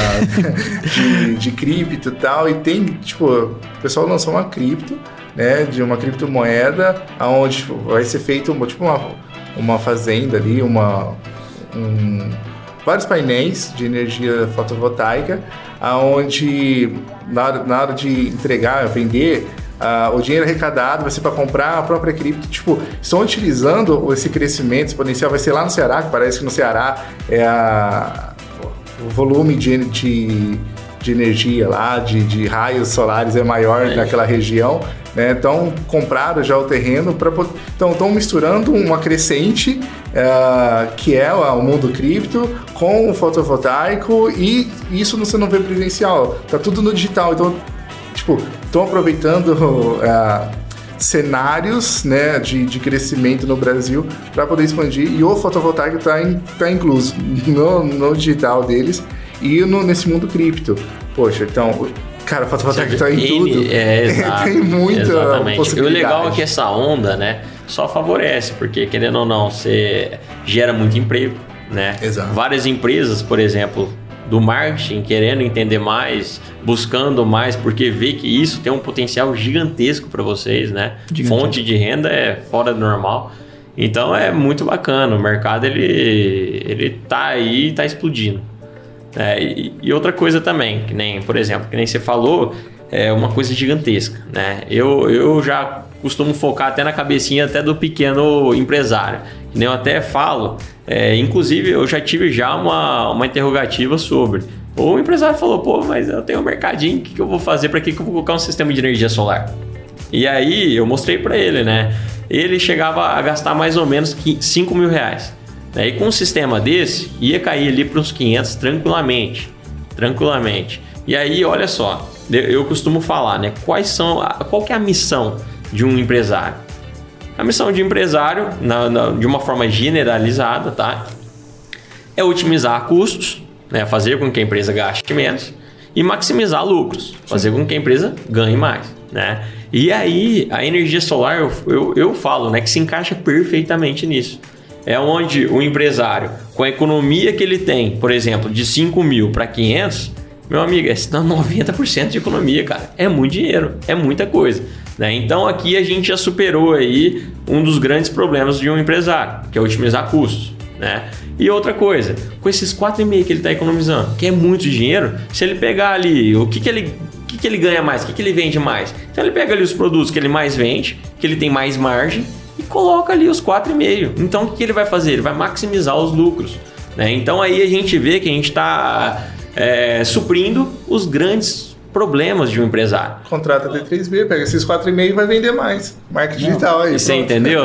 de, de cripto e tal. E tem, tipo, o pessoal lançou uma cripto, né, de uma criptomoeda, onde tipo, vai ser feito tipo, uma, uma fazenda ali, uma, um, vários painéis de energia fotovoltaica, aonde na na hora de entregar, vender, Uh, o dinheiro arrecadado vai ser para comprar a própria cripto. Tipo, estão utilizando esse crescimento exponencial, vai ser lá no Ceará, que parece que no Ceará é a, o volume de, de, de energia lá, de, de, raios solares é maior é. naquela região. Né? Então, compraram já o terreno. Então, estão misturando uma crescente, uh, que é o mundo cripto, com o fotovoltaico, e isso você não vê presencial, tá tudo no digital. Então, tipo, estão aproveitando uh, cenários né, de, de crescimento no Brasil para poder expandir e o fotovoltaico está in, tá incluso no, no digital deles e no, nesse mundo cripto. Poxa, então Cara, o fotovoltaico está em tudo. É, exato, Tem muita exatamente. possibilidade. E o legal é que essa onda, né, só favorece, porque querendo ou não, você gera muito emprego, né? Exato. Várias empresas, por exemplo, do marketing querendo entender mais, buscando mais, porque vê que isso tem um potencial gigantesco para vocês, né? Gigantesco. Fonte de renda é fora do normal. Então é muito bacana, o mercado ele, ele tá aí, tá explodindo. É, e, e, outra coisa também, que nem, por exemplo, que nem você falou, é uma coisa gigantesca, né? Eu, eu já costumo focar até na cabecinha até do pequeno empresário. Eu até falo, é, inclusive eu já tive já uma, uma interrogativa sobre. O empresário falou, pô, mas eu tenho um mercadinho, o que, que eu vou fazer? Para que, que eu vou colocar um sistema de energia solar? E aí eu mostrei para ele, né? Ele chegava a gastar mais ou menos 5 mil reais. E com um sistema desse, ia cair ali para uns 500 tranquilamente. Tranquilamente. E aí, olha só, eu costumo falar, né? Quais são, qual é a missão de um empresário? A missão de empresário, na, na, de uma forma generalizada, tá? É otimizar custos, né? fazer com que a empresa gaste menos e maximizar lucros, fazer com que a empresa ganhe mais, né? E aí, a energia solar, eu, eu, eu falo, né, que se encaixa perfeitamente nisso. É onde o empresário, com a economia que ele tem, por exemplo, de 5 mil para 500, meu amigo, é 90% de economia, cara. É muito dinheiro, é muita coisa. Né? Então aqui a gente já superou aí um dos grandes problemas de um empresário, que é otimizar custos. Né? E outra coisa, com esses 4,5 que ele está economizando, que é muito dinheiro, se ele pegar ali o que, que ele o que, que ele ganha mais, o que, que ele vende mais. Então ele pega ali os produtos que ele mais vende, que ele tem mais margem, e coloca ali os 4,5. Então o que, que ele vai fazer? Ele vai maximizar os lucros. Né? Então aí a gente vê que a gente está é, suprindo os grandes problemas de um empresário. Contrata D3B, pega esses 4,5 e vai vender mais. Marketing digital aí. Você entendeu?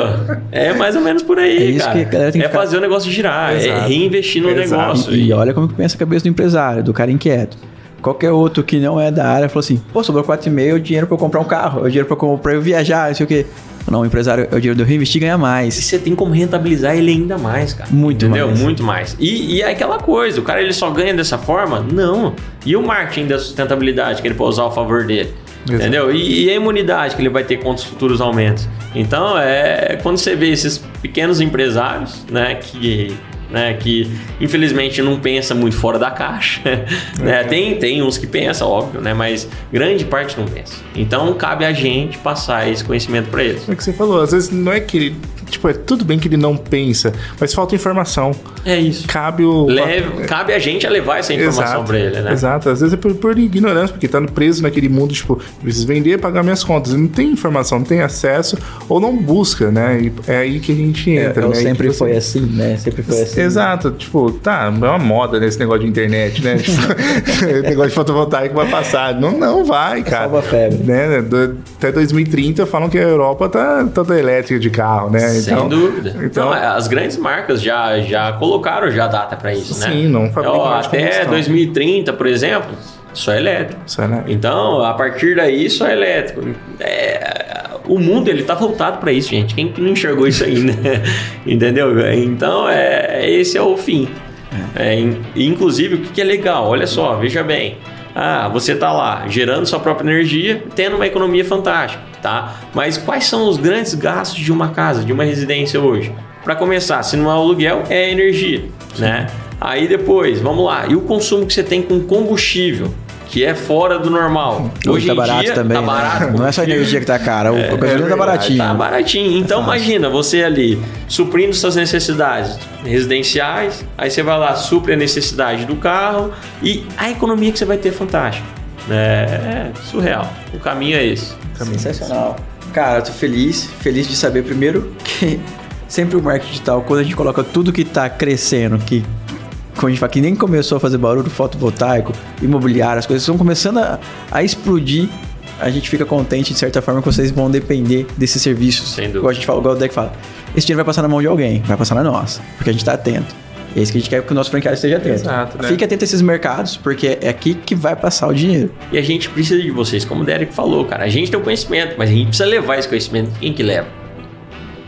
É mais ou menos por aí, é isso cara. Que a galera tem que é ficar... fazer o negócio girar, é Exato. é reinvestir no Exato. negócio. E, e olha como que pensa a cabeça do empresário, do cara inquieto. Qualquer outro que não é da área falou assim: pô, sobrou 4,5, o dinheiro para eu comprar um carro, o dinheiro para eu viajar, não sei o quê. Não, o empresário é o dinheiro do reinvestir e ganha mais. E você tem como rentabilizar ele ainda mais, cara. Muito Entendeu? mais. Muito mais. E, e, é aquela coisa, o cara ele só ganha dessa forma? Não. E o marketing da sustentabilidade que ele pode usar ao favor dele? Exato. Entendeu? E, e, a imunidade que ele vai ter contra os futuros aumentos. Então, é quando você vê esses pequenos empresários, né, que né? Que infelizmente não pensa muito fora da caixa. né? Tem, tem uns que pensam, óbvio, né? Mas grande parte não pensa. Então cabe a gente passar esse conhecimento para eles. É o que você falou, às vezes não é que ele. Tipo, é tudo bem que ele não pensa, mas falta informação. É isso. Cabe o. Leve, cabe a gente a levar essa informação para ele, né? Exato. Às vezes é por, por, ignorância, porque tá preso naquele mundo, tipo, preciso vender pagar minhas contas. Ele não tem informação, não tem acesso ou não busca, né? E é aí que a gente é, entra. É, né? sempre foi assim, né? Sempre foi assim. Exato, tipo, tá, é uma moda nesse negócio de internet, né? Tipo, negócio de fotovoltaico vai passar. Não, não vai, cara. Salva febre. Né? Até 2030 falam que a Europa tá toda elétrica de carro, né? Sem então, dúvida. Então, não, as grandes marcas já, já colocaram já data para isso, sim, né? Sim, não fabricam então, Até 2030, por exemplo, só elétrico. Só elétrico. Então, a partir daí, só elétrico. É, o mundo ele tá voltado para isso, gente. Quem não enxergou isso ainda, entendeu? Então, é, esse é o fim. É, inclusive, o que, é legal? Olha só, veja bem. Ah, você tá lá gerando sua própria energia, tendo uma economia fantástica, tá? Mas quais são os grandes gastos de uma casa, de uma residência hoje? Para começar, se não é aluguel, é energia, né? Aí depois, vamos lá, e o consumo que você tem com combustível? Que é fora do normal. Hoje, Hoje tá barato dia, também. Tá né? barato. Não é só a energia que tá cara, o é, gasolina é tá baratinho. Tá baratinho. Então é imagina, você ali suprindo suas necessidades residenciais, aí você vai lá, supre a necessidade do carro e a economia que você vai ter é fantástica. É, é surreal. O caminho é esse. Caminho Sensacional. Cara, eu tô feliz, feliz de saber primeiro que sempre o marketing digital, quando a gente coloca tudo que tá crescendo, que como a gente fala, que nem começou a fazer barulho fotovoltaico, imobiliário, as coisas estão começando a, a explodir a gente fica contente de certa forma que vocês vão depender desses serviços. Sem dúvida. Igual a gente fala, igual o Deck fala. Esse dinheiro vai passar na mão de alguém, vai passar na nossa, porque a gente está atento. E é isso que a gente quer que o nosso franqueado esteja atento. Exato, né? Fique atento a esses mercados, porque é aqui que vai passar o dinheiro. E a gente precisa de vocês, como o Derek falou, cara. A gente tem o conhecimento, mas a gente precisa levar esse conhecimento. Quem que leva?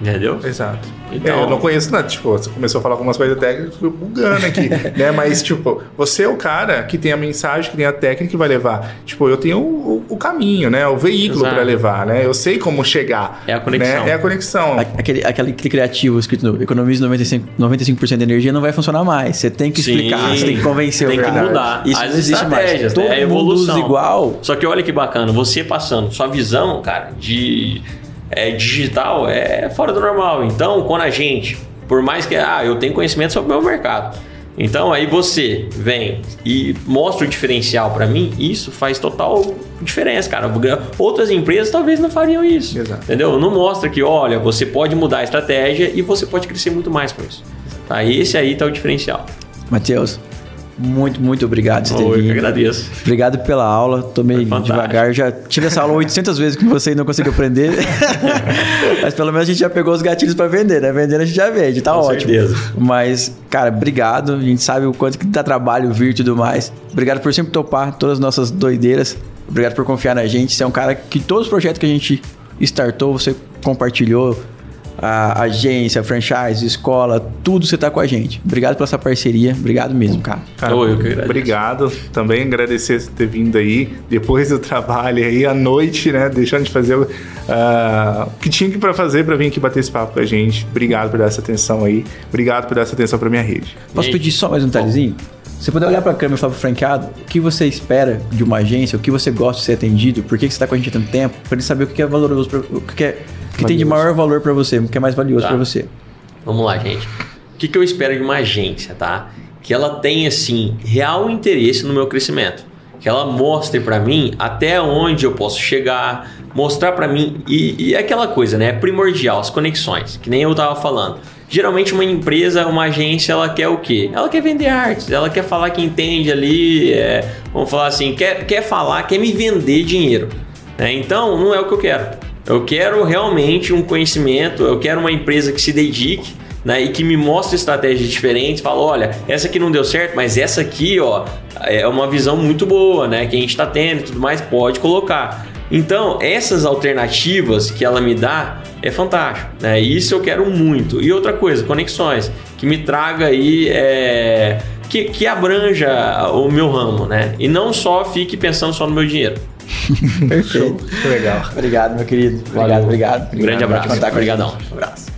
Entendeu? Exato. Então, é, eu não conheço nada. Tipo, você começou a falar algumas coisas técnicas, fui bugando aqui, né? Mas, tipo, você é o cara que tem a mensagem, que tem a técnica que vai levar. Tipo, eu tenho o, o caminho, né? O veículo para levar, né? Eu sei como chegar. É a conexão. Né? É a conexão. Aquele, aquele criativo escrito no economize 95%, 95 de energia não vai funcionar mais. Você tem que explicar, Sim, você tem que convencer tem o cara. Tem que mudar. Isso As não existe mais. Né? Todo é a evolução. igual. Só que olha que bacana, você passando sua visão, cara, de é, digital é fora do normal. Então, quando a gente, por mais que ah, eu tenho conhecimento sobre o meu mercado, então aí você vem e mostra o diferencial para mim, isso faz total diferença, cara. Outras empresas talvez não fariam isso. Exato. Entendeu? Não mostra que, olha, você pode mudar a estratégia e você pode crescer muito mais com isso. Tá? Esse aí tá o diferencial. Matheus, muito, muito obrigado por ter. Eu que agradeço. Obrigado pela aula. Tomei devagar. Já tive essa aula 800 vezes com você e não conseguiu aprender. Mas pelo menos a gente já pegou os gatilhos para vender, né? Vendendo a gente já vende, tá com ótimo. Certeza. Mas, cara, obrigado. A gente sabe o quanto que dá trabalho vir e tudo mais. Obrigado por sempre topar todas as nossas doideiras. Obrigado por confiar na gente. Você é um cara que todos os projetos que a gente startou, você compartilhou a agência, a franchise, escola, tudo você tá com a gente. Obrigado pela essa parceria, obrigado mesmo, cara. cara eu que obrigado. Também agradecer por ter vindo aí, depois do trabalho aí, à noite, né, deixando de fazer uh, o que tinha que para fazer para vir aqui bater esse papo com a gente. Obrigado por dar essa atenção aí, obrigado por dar essa atenção para minha rede. Posso pedir só mais um detalhezinho? Você puder olhar para a câmera e falar para o franqueado o que você espera de uma agência, o que você gosta de ser atendido, por que você está com a gente há tanto tempo, para ele saber o que é valoroso, o que é que tem de maior valor para você, o que é mais valioso tá. para você. Vamos lá, gente. O que, que eu espero de uma agência, tá? Que ela tenha, assim, real interesse no meu crescimento. Que ela mostre para mim até onde eu posso chegar, mostrar para mim. E, e é aquela coisa, né? É primordial, as conexões, que nem eu tava falando. Geralmente uma empresa, uma agência, ela quer o quê? Ela quer vender artes, ela quer falar que entende ali, é, vamos falar assim, quer, quer falar, quer me vender dinheiro. Né? Então, não é o que eu quero. Eu quero realmente um conhecimento, eu quero uma empresa que se dedique né, e que me mostre estratégias diferentes. Fala, olha, essa aqui não deu certo, mas essa aqui, ó, é uma visão muito boa, né? Que a gente está tendo e tudo mais, pode colocar. Então, essas alternativas que ela me dá é fantástico, né? Isso eu quero muito. E outra coisa, conexões, que me traga aí, é, que, que abranja o meu ramo, né? E não só fique pensando só no meu dinheiro. Perfeito. Legal. Obrigado, meu querido. Obrigado, obrigado. obrigado. Grande abraço. Obrigadão. Um abraço.